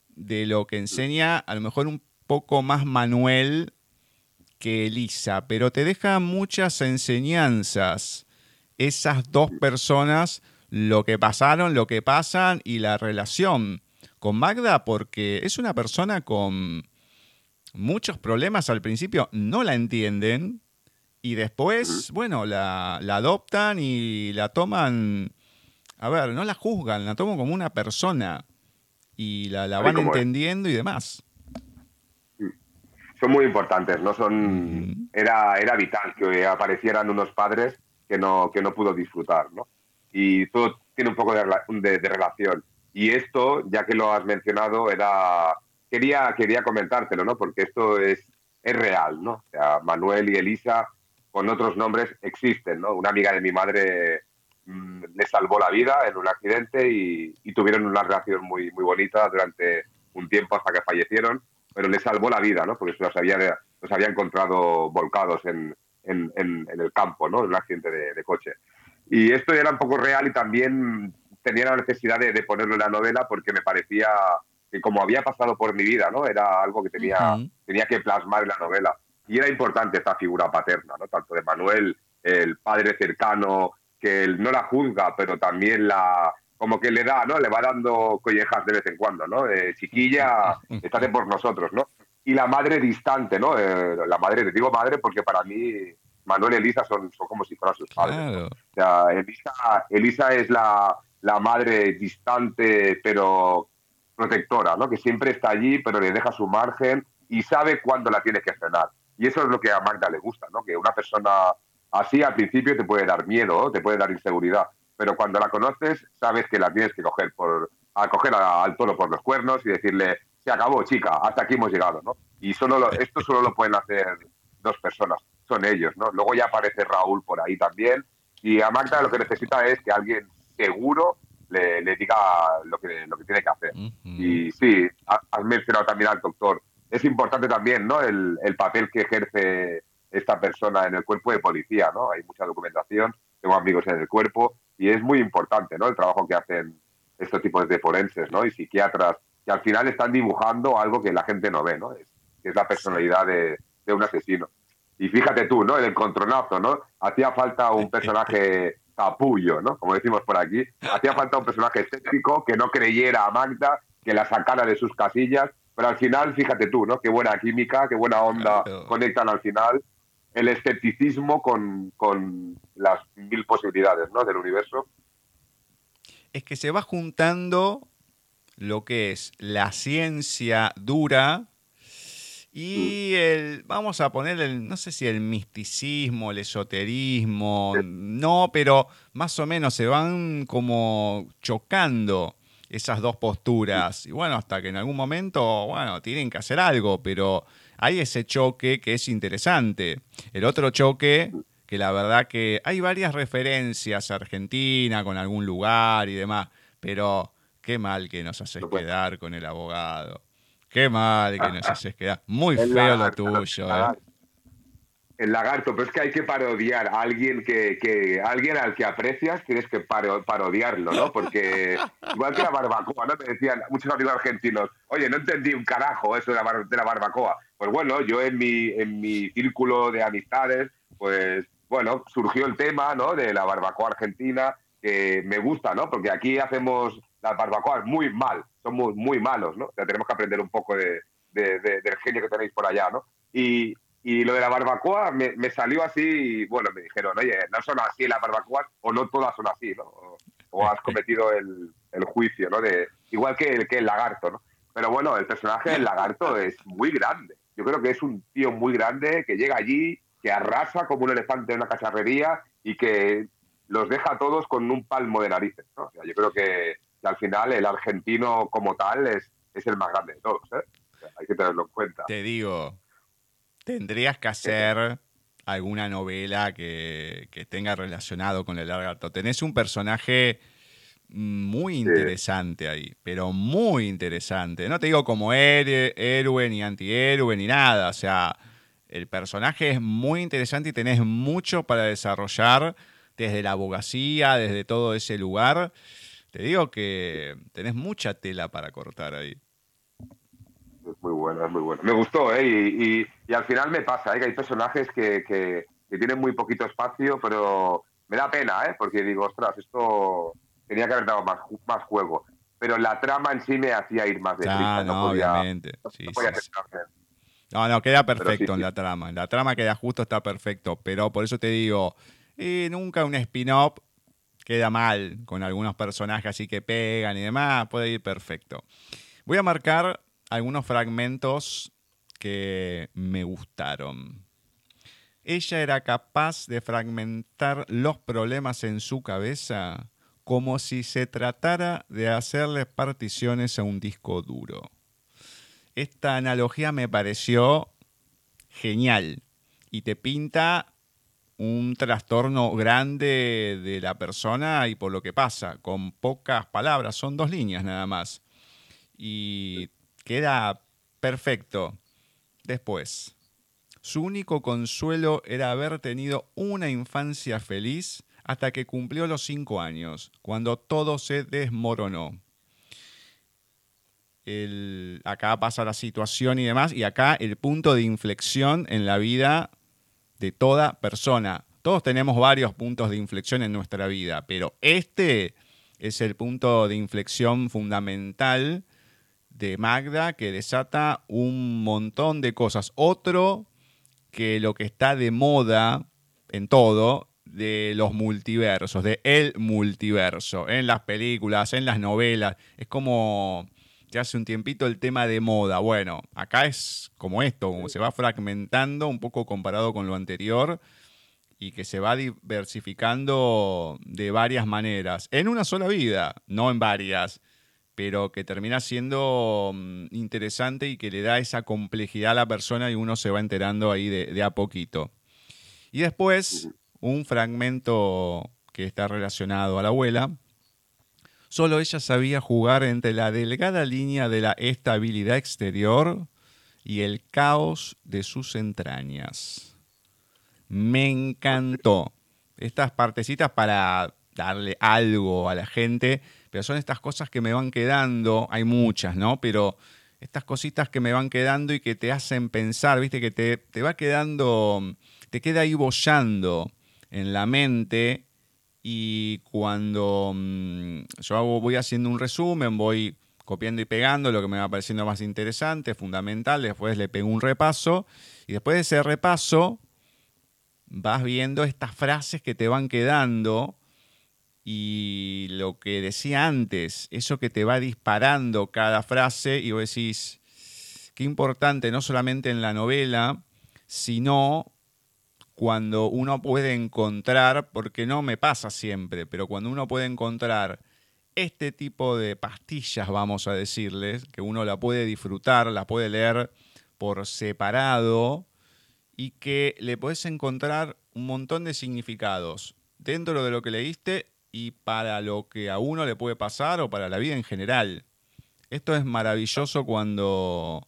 S2: de lo que enseña, a lo mejor un poco más Manuel que Elisa, pero te deja muchas enseñanzas. Esas dos personas, lo que pasaron, lo que pasan y la relación con Magda, porque es una persona con muchos problemas al principio, no la entienden, y después, bueno, la, adoptan y la toman, a ver, no la juzgan, la toman como una persona y la, van entendiendo y demás.
S3: Son muy importantes, ¿no? Son, era, era vital que aparecieran unos padres que no, que no pudo disfrutar, ¿no? Y todo tiene un poco de, de, de relación. Y esto, ya que lo has mencionado, era quería, quería comentártelo, ¿no? Porque esto es, es real, ¿no? O sea, Manuel y Elisa con otros nombres existen, ¿no? Una amiga de mi madre mm, le salvó la vida en un accidente y, tuvieron una relación muy, muy bonita durante un tiempo hasta que fallecieron, pero le salvó la vida, ¿no? Porque los había, los había encontrado volcados en, en, en, el campo, ¿no? En un accidente de, coche. Y esto era un poco real y también tenía la necesidad de, ponerlo en la novela porque me parecía que como había pasado por mi vida, ¿no? Era algo que tenía, tenía que plasmar en la novela y era importante esta figura paterna, ¿no? Tanto de Manuel, el padre cercano, que él no la juzga, pero también la como que le da, ¿no? Le va dando collejas de vez en cuando, ¿no? Eh, chiquilla, estate por nosotros, ¿no? Y la madre distante, ¿no? Eh, la madre, te digo madre porque para mí Manuel y Elisa son, son como si fueran sus padres. O sea, Elisa, Elisa es la, la madre distante, pero protectora, ¿no? Que siempre está allí, pero le deja su margen y sabe cuándo la tiene que frenar. Y eso es lo que a Magda le gusta, ¿no? Que una persona así al principio te puede dar miedo, te puede dar inseguridad, pero cuando la conoces sabes que la tienes que coger por a coger al toro por los cuernos y decirle se acabó chica hasta aquí hemos llegado no y solo esto solo lo pueden hacer dos personas son ellos no luego ya aparece Raúl por ahí también y a Magda lo que necesita es que alguien seguro le, diga lo que lo que tiene que hacer y sí has mencionado también al doctor es importante también ¿no? el, papel que ejerce esta persona en el cuerpo de policía. ¿no? Hay mucha documentación, tengo amigos en el cuerpo y es muy importante ¿no? el trabajo que hacen estos tipos de forenses ¿no? y psiquiatras que al final están dibujando algo que la gente no ve, ¿no? es, que es la personalidad de, un asesino. Y fíjate tú, ¿no? El encontronazo, ¿no? Hacía falta un personaje capullo, ¿no? Como decimos por aquí. Hacía falta un personaje estético que no creyera a Magda, que la sacara de sus casillas pero al final, fíjate tú, ¿no? Qué buena química, qué buena onda conectan al final. El escepticismo con, con las mil posibilidades ¿no? del universo.
S2: Es que se va juntando lo que es la ciencia dura y el, vamos a poner el, no sé si el misticismo, el esoterismo, no, pero más o menos se van como chocando esas dos posturas. Y bueno, hasta que en algún momento, bueno, tienen que hacer algo, pero hay ese choque que es interesante. El otro choque, que la verdad que hay varias referencias a Argentina con algún lugar y demás, pero qué mal que nos haces quedar con el abogado. Qué mal que nos haces quedar. Muy feo lo tuyo, ¿eh?
S3: El lagarto, pero es que hay que parodiar a alguien que, alguien al que aprecias, tienes que parodiarlo, ¿no? Porque igual que la barbacoa, ¿no? Me decían muchos amigos argentinos, oye, no entendí un carajo eso de la, de la barbacoa. Pues bueno, yo en mi, en mi círculo de amistades, pues bueno, surgió el tema, ¿no? De la barbacoa argentina, que me gusta, ¿no? Porque aquí hacemos las barbacoas muy mal, son muy, malos, ¿no? O sea, tenemos que aprender un poco de, del genio que tenéis por allá, ¿no? Y, y lo de la barbacoa me, me, salió así y, bueno, me dijeron, oye, no son así las barbacoas o no todas son así, ¿no? O, has cometido el, el, juicio, ¿no? De, igual que el, que el lagarto, ¿no? Pero bueno, el personaje del lagarto es muy grande. Yo creo que es un tío muy grande que llega allí, que arrasa como un elefante en una cacharrería y que los deja a todos con un palmo de narices. ¿no? O sea, yo creo que y al final el argentino como tal es, es el más grande de todos. ¿eh? hay que tenerlo en cuenta.
S2: Te digo, tendrías que hacer alguna novela que, tenga relacionado con el lagarto. Tenés un personaje muy interesante ahí, pero muy interesante. No te digo como héroe, ni antihéroe, ni nada. O sea, el personaje es muy interesante y tenés mucho para desarrollar desde la abogacía, desde todo ese lugar. Te digo que tenés mucha tela para cortar ahí.
S3: Es muy bueno, es muy bueno. Me gustó, ¿eh? Y, y, al final me pasa, ¿eh? Que hay personajes que, que, tienen muy poquito espacio, pero me da pena, ¿eh? Porque digo, ostras, esto tenía que haber dado más, más juego. Pero la trama en sí me hacía ir más de
S2: ah, no, obviamente. No, no, queda perfecto en la trama. En la trama queda justo, está perfecto. Pero por eso te digo, eh, nunca un spin-off queda mal con algunos personajes así que pegan y demás, puede ir perfecto. Voy a marcar algunos fragmentos que me gustaron. Ella era capaz de fragmentar los problemas en su cabeza como si se tratara de hacerle particiones a un disco duro. Esta analogía me pareció genial y te pinta un trastorno grande de la persona y por lo que pasa, con pocas palabras, son dos líneas nada más. Y queda perfecto. Después, su único consuelo era haber tenido una infancia feliz hasta que cumplió los cinco años, cuando todo se desmoronó. acá pasa la situación y demás, y acá el punto de inflexión en la vida de toda persona. Todos tenemos varios puntos de inflexión en nuestra vida, pero este es el punto de inflexión fundamental de Magda que desata un montón de cosas. Otro que lo que está de moda en todo, de los multiversos, de el multiverso, en las películas, en las novelas. Es como ya hace un tiempito el tema de moda. Bueno, acá es como esto, como se va fragmentando un poco comparado con lo anterior y que se va diversificando de varias maneras, en una sola vida, no en varias, pero que termina siendo mm, interesante y que le da esa complejidad a la persona y uno se va enterando ahí de, de a poquito. Y después, un fragmento que está relacionado a la abuela, Solo ella sabía jugar entre la delgada línea de la estabilidad exterior y el caos de sus entrañas. Me encantó. Estas partecitas para darle algo a la gente, pero son estas cosas que me van quedando, hay muchas, ¿no? Pero estas cositas que me van quedando y que te hacen pensar, viste, que te, te va quedando, te queda ahí bollando en la mente y cuando mm, yo voy haciendo un resumen, voy copiando y pegando lo que me va pareciendo más interesante, fundamental, después le pego un repaso y después de ese repaso vas viendo estas frases que te van quedando y lo que decía antes, eso que te va disparando cada frase y vos decís, qué importante, no solamente en la novela, sino cuando uno puede encontrar, porque no me pasa siempre, pero cuando uno puede encontrar este tipo de pastillas, vamos a decirles, que uno la puede disfrutar, la puede leer por separado y que le puedes encontrar un montón de significados. Dentro de lo que leíste y para lo que a uno le puede pasar o para la vida en general. Esto es maravilloso cuando,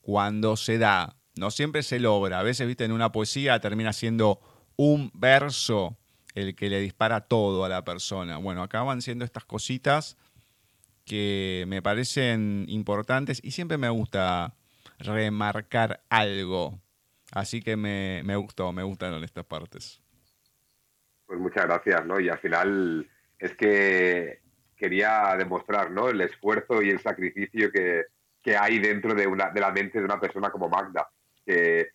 S2: cuando se da. No siempre se logra. A veces, viste, en una poesía termina siendo un verso el que le dispara todo a la persona. Bueno, acá van siendo estas cositas que me parecen importantes y siempre me gusta remarcar algo. Así que me, me gustó, me gustan estas partes.
S3: Pues muchas gracias, ¿no? Y al final es que quería demostrar, ¿no? El esfuerzo y el sacrificio que, que hay dentro de, una, de la mente de una persona como Magda, que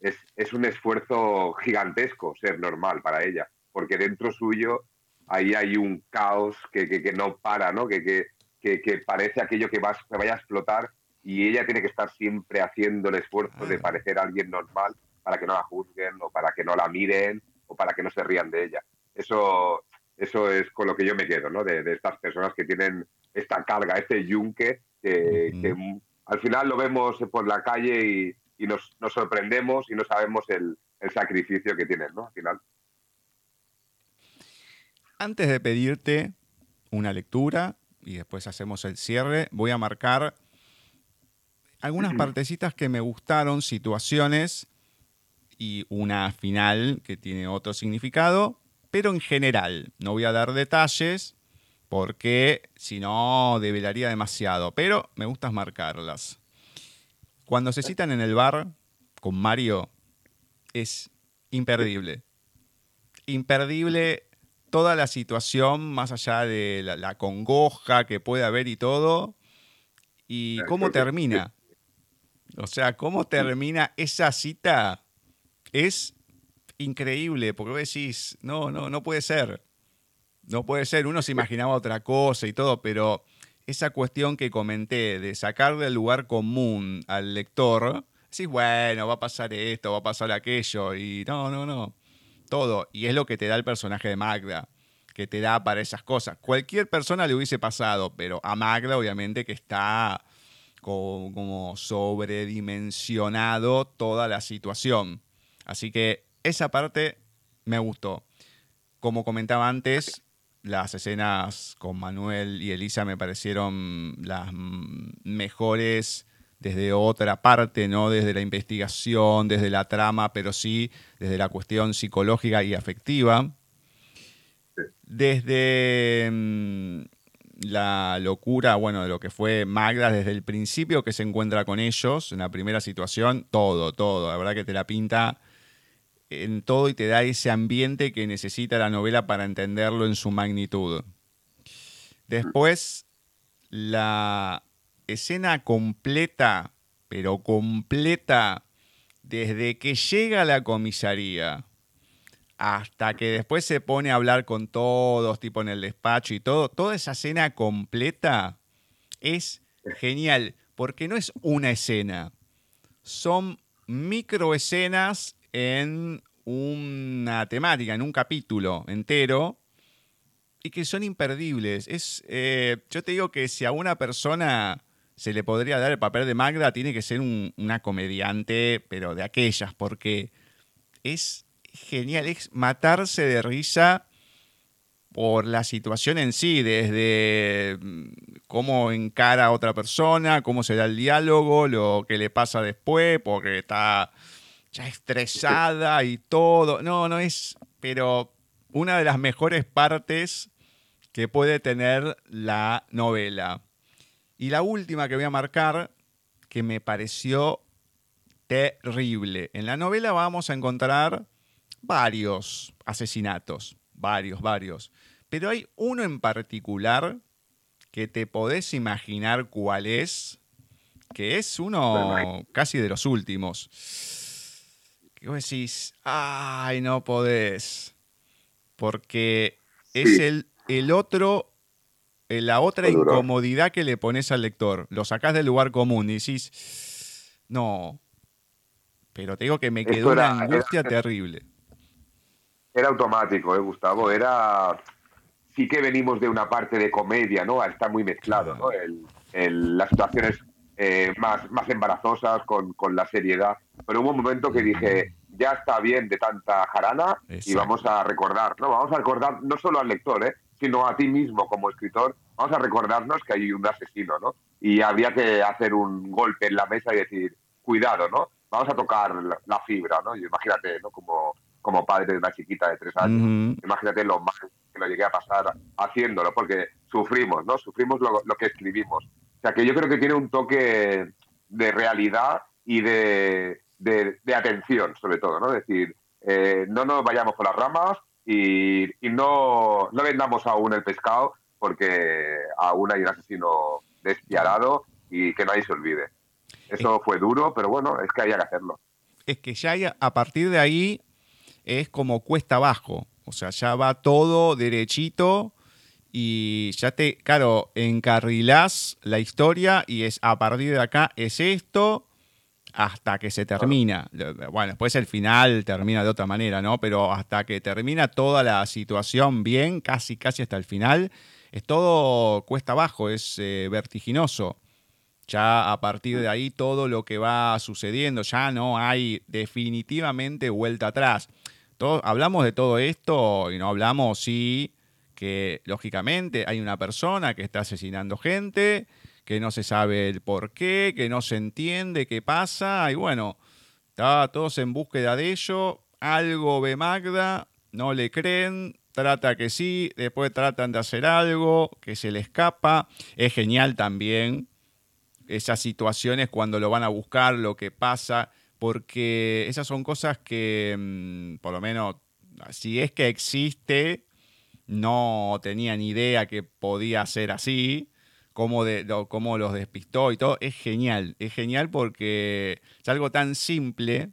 S3: es, es un esfuerzo gigantesco ser normal para ella, porque dentro suyo ahí hay un caos que, que, que no para, ¿no? Que, que, que, parece aquello que, va, que vaya a explotar y ella tiene que estar siempre haciendo el esfuerzo de parecer alguien normal para que no la juzguen o para que no la miren o para que no se rían de ella. Eso, eso es con lo que yo me quedo, ¿no? De, estas personas que tienen esta carga, este yunque, que, al final lo vemos por la calle y, nos, sorprendemos y no sabemos el, sacrificio que tienen, ¿no? Al final.
S2: Antes de pedirte una lectura y después hacemos el cierre, voy a marcar algunas partecitas que me gustaron, situaciones y una final que tiene otro significado, pero en general, no voy a dar detalles porque si no develaría demasiado, pero me gusta marcarlas. Cuando se citan en el bar con Mario, es imperdible. Imperdible toda la situación, más allá de la, congoja que puede haber y todo, y cómo termina. O sea, cómo termina esa cita es increíble, porque vos decís, no, no, no puede ser. No puede ser. Uno se imaginaba otra cosa y todo, pero esa cuestión que comenté de sacar del lugar común al lector, decís, bueno, va a pasar esto, va a pasar aquello, y no, no, no. Todo. Y es lo que te da el personaje de Magda, que te da para esas cosas. Cualquier persona le hubiese pasado, pero a Magda, obviamente, que está como sobredimensionado toda la situación. Así que esa parte me gustó. Como comentaba antes, las escenas con Manuel y Elisa me parecieron las mejores desde otra parte, no desde la investigación, desde la trama, pero sí desde la cuestión psicológica y afectiva. Desde mm, la locura, bueno, de lo que fue Magda desde el principio que se encuentra con ellos, en la primera situación, todo, todo, la verdad que te la pinta en todo y te da ese ambiente que necesita la novela para entenderlo en su magnitud. Después, la escena completa, pero completa, desde que llega a la comisaría hasta que después se pone a hablar con todos, tipo en el despacho y todo, toda esa escena completa es genial, porque no es una escena, son microescenas en una temática, en un capítulo entero, y que son imperdibles. Es, eh, yo te digo que si a una persona se le podría dar el papel de Magda, tiene que ser una comediante, pero de aquellas, porque es genial, es matarse de risa por la situación en sí, desde mm, cómo encara a otra persona, cómo se da el diálogo, lo que le pasa después, porque está ya estresada y todo. No, no es, pero una de las mejores partes que puede tener la novela. Y la última que voy a marcar, que me pareció terrible. En la novela vamos a encontrar varios asesinatos, varios, varios. Pero hay uno en particular que te podés imaginar cuál es, que es uno casi de los últimos que vos decís, ay, no podés. Porque es el, el otro, eh, la otra incomodidad que le pones al lector. Lo sacás del lugar común y decís, no. Pero te digo que me quedó una angustia terrible.
S3: Era automático, ¿eh, Gustavo? Era. Sí que venimos de una parte de comedia, ¿no? Está muy mezclado, ¿no? las situaciones eh, más, más embarazosas con, con la seriedad. Pero hubo un momento que dije, ya está bien de tanta jarana y vamos a recordar, ¿no? Vamos a recordar no solo al lector, ¿eh? sino a ti mismo como escritor, vamos a recordarnos que hay un asesino, ¿no? Y habría que hacer un golpe en la mesa y decir, cuidado, ¿no? Vamos a tocar la, fibra, ¿no? Y imagínate, ¿no? Como, como padre de una chiquita de tres años, imagínate lo mal que lo llegué a pasar haciéndolo, porque sufrimos, ¿no? Sufrimos lo, lo que escribimos. O sea, que yo creo que tiene un toque de realidad y de, de, atención, sobre todo, ¿no? Es decir, eh, no nos vayamos por las ramas y, no, no vendamos aún el pescado porque aún hay un asesino despiadado y que nadie se olvide. Eso fue duro, pero bueno, es que había que hacerlo.
S2: Es que ya a partir de ahí es como cuesta abajo. O sea, ya va todo derechito y ya te, claro, encarrilás la historia y es a partir de acá es esto hasta que se termina. Bueno, después el final termina de otra manera, ¿no? Pero hasta que termina toda la situación bien, casi, casi hasta el final, es todo cuesta abajo, es eh, vertiginoso. Ya a partir de ahí todo lo que va sucediendo, ya no hay definitivamente vuelta atrás. hablamos de todo esto y no hablamos, sí, lógicamente hay una persona que está asesinando gente, que no se sabe el por qué, que no se entiende qué pasa, y bueno, está todos en búsqueda de ello, algo ve Magda, no le creen, trata que sí, después tratan de hacer algo, que se le escapa, es genial también esas situaciones cuando lo van a buscar, lo que pasa, porque esas son cosas que, mm, por lo menos, si es que existe, no tenía ni idea que podía ser así cómo, de, cómo los despistó y todo, es genial. Es genial porque es algo tan simple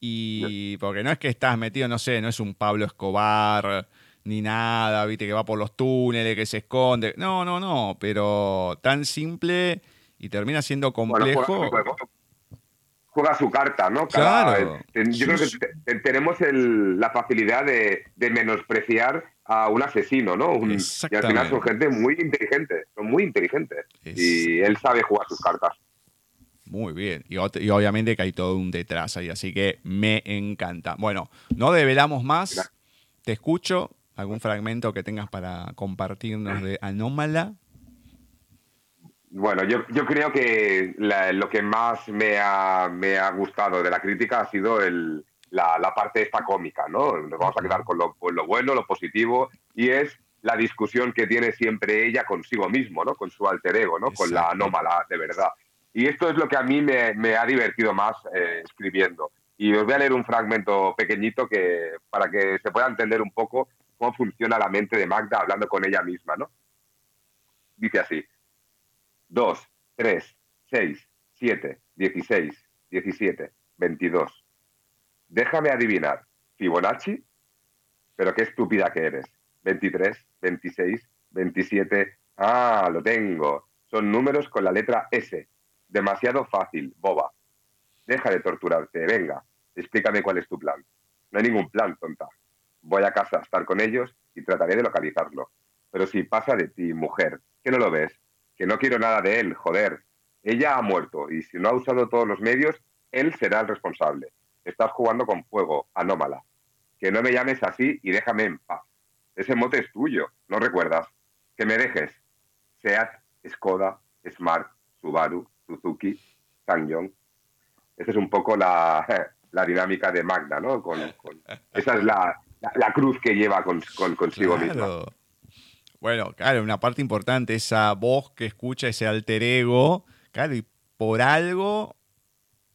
S2: y porque no es que estás metido, no sé, no es un Pablo Escobar ni nada, viste, que va por los túneles, que se esconde. No, no, no, pero tan simple y termina siendo complejo.
S3: juega, su carta, ¿no?
S2: claro.
S3: yo creo que tenemos la facilidad de, de menospreciar a un asesino, ¿no? y al final son gente muy inteligente, son muy inteligentes. Y él sabe jugar sus cartas.
S2: Muy bien. Y, obviamente que hay todo un detrás ahí, así que me encanta. Bueno, no develamos más. Te escucho. ¿Algún fragmento que tengas para compartirnos de Anómala?
S3: Bueno, yo, yo creo que lo que más me ha, me ha gustado de la crítica ha sido el, la, parte esta cómica, ¿no? Nos vamos a quedar con lo, bueno, lo positivo, y es la discusión que tiene siempre ella consigo mismo, ¿no? Con su alter ego, ¿no? Con la anómala, de verdad. Y esto es lo que a mí me, ha divertido más eh, escribiendo. Y os voy a leer un fragmento pequeñito que, para que se pueda entender un poco cómo funciona la mente de Magda hablando con ella misma, ¿no? Dice así, 2, 3, 6, 7, 16, 17, 22, Déjame adivinar. Fibonacci. Pero qué estúpida que eres. 23, 26, 27. Ah, lo tengo. Son números con la letra S. Demasiado fácil, boba. Deja de torturarte, venga. Explícame cuál es tu plan. No hay ningún plan, tonta. Voy a casa a estar con ellos y trataré de localizarlo. Pero si pasa de ti, mujer, que no lo ves, que no quiero nada de él, joder. Ella ha muerto y si no ha usado todos los medios, él será el responsable. Estás jugando con fuego, anómala. Que no me llames así y déjame en paz. Ese mote es tuyo, ¿no recuerdas? Que me dejes. Seat, Skoda, Smart, Subaru, Suzuki, Sangyong. Esa es un poco la, dinámica de Magda, ¿no? Con, esa es la, cruz que lleva con, consigo misma.
S2: Bueno, claro, una parte importante, esa voz que escucha ese alter ego, claro, y por algo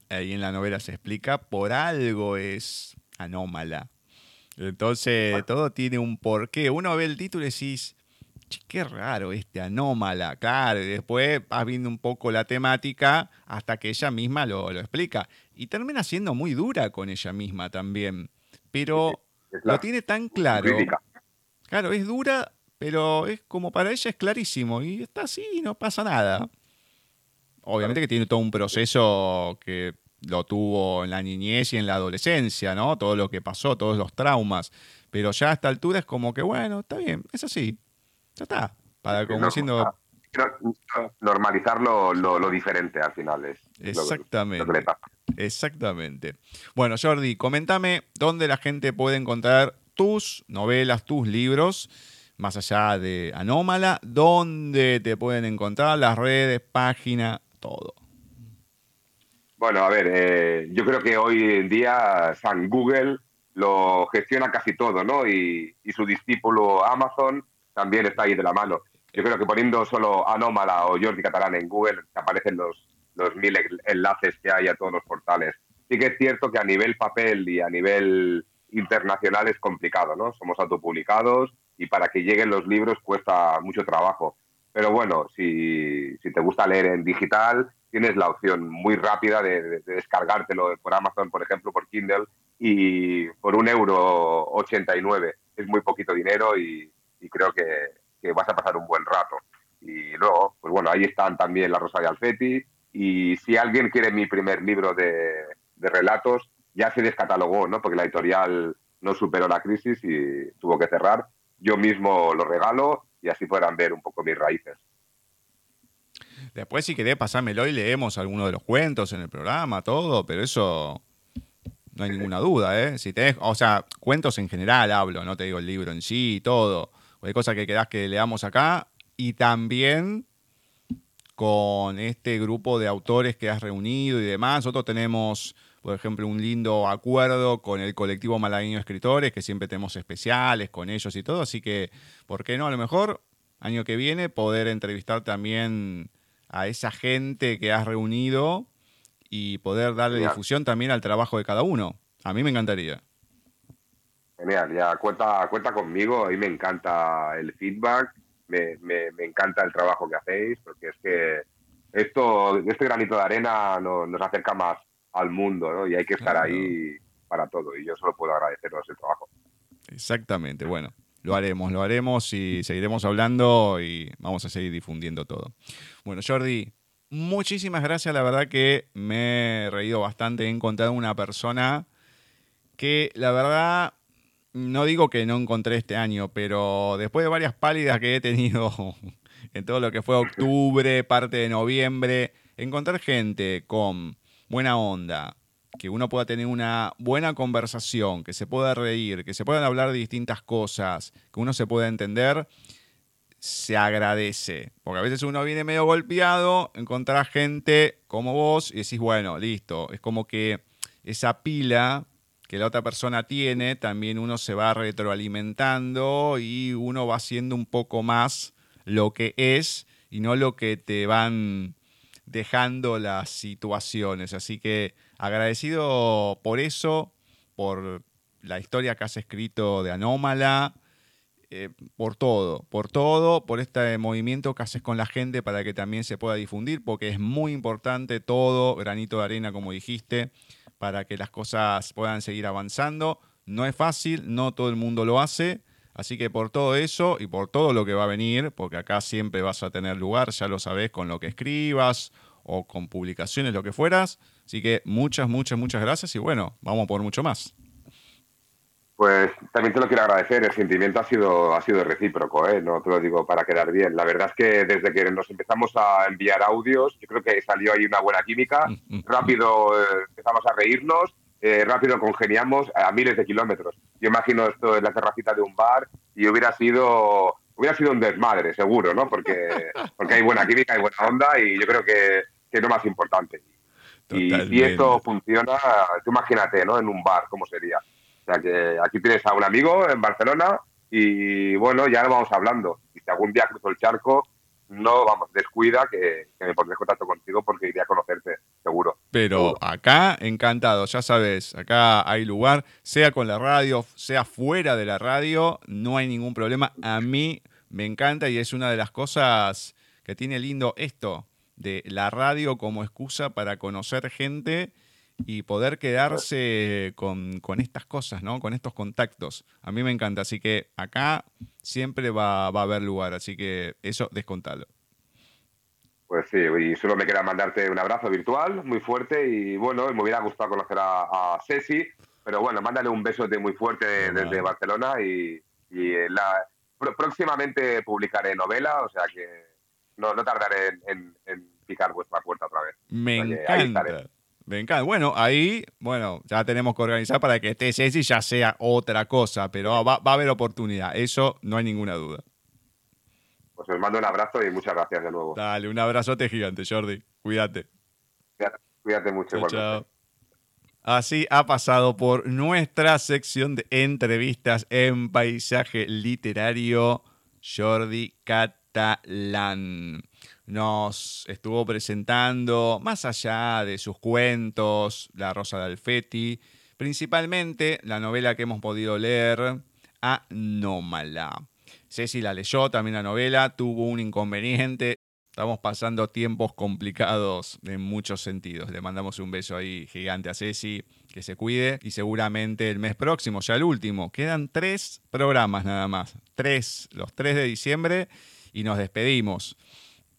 S2: ahí en la novela se explica, por algo es anómala. Entonces, todo tiene un porqué. Uno ve el título y decís, qué raro este anómala. Claro, y después vas viendo un poco la temática hasta que ella misma lo, explica. y termina siendo muy dura con ella misma también. Pero lo tiene tan claro. Claro, es dura, pero es como para ella es clarísimo y está así, no pasa nada. Obviamente que tiene todo un proceso que lo tuvo en la niñez y en la adolescencia, ¿no? Todo lo que pasó, todos los traumas. Pero ya a esta altura es como que, bueno, está bien, es así. Ya está. Para como diciendo.
S3: Normalizar lo, diferente al final es.
S2: Exactamente. Exactamente. Bueno, Jordi, coméntame dónde la gente puede encontrar tus novelas, tus libros, más allá de Anómala, dónde te pueden encontrar, las redes, página, todo.
S3: Bueno, a ver, eh, yo creo que hoy en día San Google lo gestiona casi todo, ¿no? Y, su discípulo Amazon también está ahí de la mano. Yo creo que poniendo solo Anómala o Jordi Catalán en Google aparecen los, los mil enlaces que hay a todos los portales. Sí que es cierto que a nivel papel y a nivel internacional es complicado, ¿no? Somos autopublicados y para que lleguen los libros cuesta mucho trabajo. Pero bueno, si, te gusta leer en digital, tienes la opción muy rápida de, descargártelo por Amazon, por ejemplo, por Kindle, y por un euro 89. Es muy poquito dinero y, creo que, vas a pasar un buen rato. Y luego, pues bueno, ahí están también La Rosa de Alfeti. Y si alguien quiere mi primer libro de, de relatos, ya se descatalogó, ¿no? Porque la editorial no superó la crisis y tuvo que cerrar. Yo mismo lo regalo y así podrán ver un poco mis raíces.
S2: Después, si querés, pasármelo y leemos alguno de los cuentos en el programa, todo, pero eso no hay ninguna duda, ¿eh? Si tenés, o sea, cuentos en general hablo, no te digo el libro en sí, todo. O hay cosas que querás que leamos acá. Y también con este grupo de autores que has reunido y demás. Nosotros tenemos, por ejemplo, un lindo acuerdo con el colectivo Malagueño Escritores, que siempre tenemos especiales con ellos y todo. Así que, ¿por qué no? A lo mejor, año que viene, poder entrevistar también a esa gente que has reunido y poder darle difusión también al trabajo de cada uno. A mí me encantaría.
S3: Genial, ya cuenta, cuenta conmigo, a mí me encanta el feedback, me, me, encanta el trabajo que hacéis, porque es que esto, este granito de arena nos, acerca más al mundo, ¿no? Y hay que estar ahí para todo, y yo solo puedo agradeceros el trabajo.
S2: Exactamente, bueno, lo haremos, lo haremos y seguiremos hablando y vamos a seguir difundiendo todo. Bueno, Jordi, muchísimas gracias. La verdad que me he reído bastante. He encontrado una persona que la verdad no digo que no encontré este año, pero después de varias pálidas que he tenido en todo lo que fue octubre, parte de noviembre, encontrar gente con buena onda, que uno pueda tener una buena conversación, que se pueda reír, que se puedan hablar de distintas cosas, que uno se pueda entender, se agradece. Porque a veces uno viene medio golpeado, encontrar gente como vos y decís, bueno, listo. Es como que esa pila que la otra persona tiene, también uno se va retroalimentando y uno va haciendo un poco más lo que es y no lo que te van dejando las situaciones. Así que agradecido por eso, por la historia que has escrito de Anómala, eh, por todo, por todo, por este movimiento que haces con la gente para que también se pueda difundir, porque es muy importante todo, granito de arena, como dijiste, para que las cosas puedan seguir avanzando. No es fácil, no todo el mundo lo hace, Así que por todo eso y por todo lo que va a venir, porque acá siempre vas a tener lugar, ya lo sabes, con lo que escribas o con publicaciones, lo que fueras. Así que muchas, muchas, muchas gracias y bueno, vamos por mucho más.
S3: Pues también te lo quiero agradecer, el sentimiento ha sido, ha sido recíproco, ¿eh? no te lo digo para quedar bien. La verdad es que desde que nos empezamos a enviar audios, yo creo que salió ahí una buena química, mm, mm, rápido eh, empezamos a reírnos eh, rápido congeniamos a miles de kilómetros. Yo imagino esto en la terracita de un bar y hubiera sido hubiera sido un desmadre, seguro, ¿no? Porque, porque hay buena química, hay buena onda y yo creo que, es lo más importante. Y si esto funciona, tú imagínate, ¿no? En un bar, ¿cómo sería? O sea que aquí tienes a un amigo en Barcelona y bueno, ya lo vamos hablando. Y si algún día cruzo el charco, no, vamos, descuida que, me pondré en contacto contigo porque iría a conocerte, seguro.
S2: Pero acá, encantado, ya sabes, acá hay lugar, sea con la radio, sea fuera de la radio, no hay ningún problema. A mí me encanta y es una de las cosas que tiene lindo esto, de la radio como excusa para conocer gente y poder quedarse con, con, estas cosas, ¿no? Con estos contactos. A mí me encanta, así que acá siempre va, va a haber lugar, así que eso descontalo.
S3: Pues sí, y solo me queda mandarte un abrazo virtual muy fuerte y bueno, me hubiera gustado conocer a, a Ceci, pero bueno, mándale un besote muy fuerte desde Barcelona y, y la, próximamente publicaré novela, o sea que no, no tardaré en, picar vuestra puerta otra vez.
S2: Me encanta. Me encanta. Bueno, ahí, bueno, ya tenemos que organizar para que esté Ceci ya sea otra cosa, pero va, va a haber oportunidad, eso no hay ninguna duda.
S3: Pues os mando un abrazo y muchas gracias de nuevo.
S2: Dale, un abrazote gigante, Jordi. Cuídate.
S3: Cuídate, mucho.
S2: Chao, chao. Así ha pasado por nuestra sección de entrevistas en paisaje literario Jordi Catalán. Nos estuvo presentando, más allá de sus cuentos, La Rosa de Alfeti, principalmente la novela que hemos podido leer, Anómala. Ceci la leyó también la novela, tuvo un inconveniente. Estamos pasando tiempos complicados en muchos sentidos. Le mandamos un beso ahí gigante a Ceci, que se cuide. Y seguramente el mes próximo, ya el último, quedan tres programas nada más. Tres, los tres de diciembre y nos despedimos.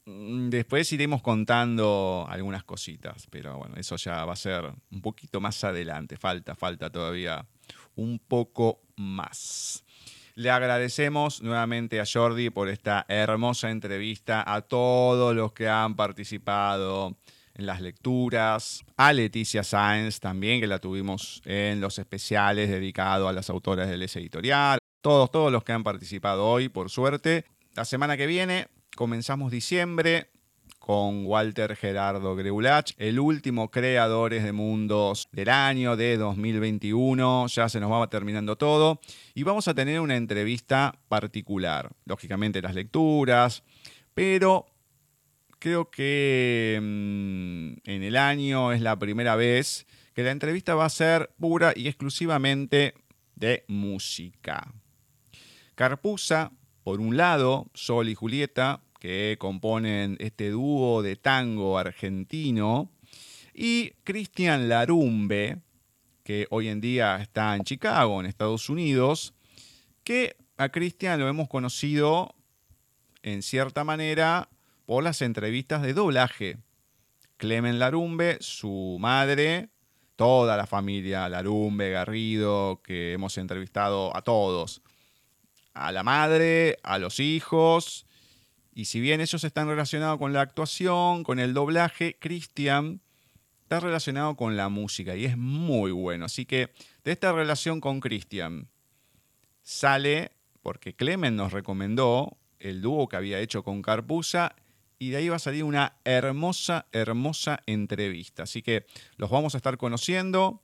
S2: Mm, después iremos contando algunas cositas, pero bueno, eso ya va a ser un poquito más adelante. Falta, falta todavía un poco más. Le agradecemos nuevamente a Jordi por esta hermosa entrevista, a todos los que han participado en las lecturas, a Leticia Sáenz también, que la tuvimos en los especiales dedicados a las autoras del ese editorial, todos, todos los que han participado hoy, por suerte. La semana que viene comenzamos diciembre, con Walter Gerardo Greulach, el último Creadores de Mundos del año de 2021. Ya se nos va terminando todo y vamos a tener una entrevista particular. Lógicamente las lecturas, pero creo que mm, en el año es la primera vez que la entrevista va a ser pura y exclusivamente de música. Carpusa, por un lado, Sol y Julieta, que componen este dúo de tango argentino, y Cristian Larumbe, que hoy en día está en Chicago, en Estados Unidos, que a Cristian lo hemos conocido en cierta manera por las entrevistas de doblaje. Clemen Larumbe, su madre, toda la familia Larumbe, Garrido, que hemos entrevistado a todos. A la madre, a los hijos y si bien ellos están relacionados con la actuación, con el doblaje, Christian está relacionado con la música y es muy bueno. Así que de esta relación con Christian sale, porque Clemen nos recomendó el dúo que había hecho con Carpusa y de ahí va a salir una hermosa, hermosa entrevista. Así que los vamos a estar conociendo.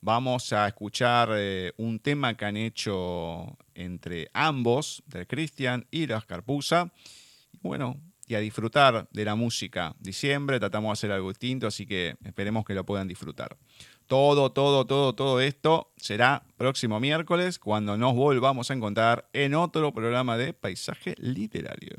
S2: Vamos a escuchar eh, un tema que han hecho entre ambos, de Christian y las Carpusa bueno, y a disfrutar de la música. Diciembre tratamos de hacer algo distinto, así que esperemos que lo puedan disfrutar. Todo, todo, todo, todo esto será próximo miércoles cuando nos volvamos a encontrar en otro programa de Paisaje Literario.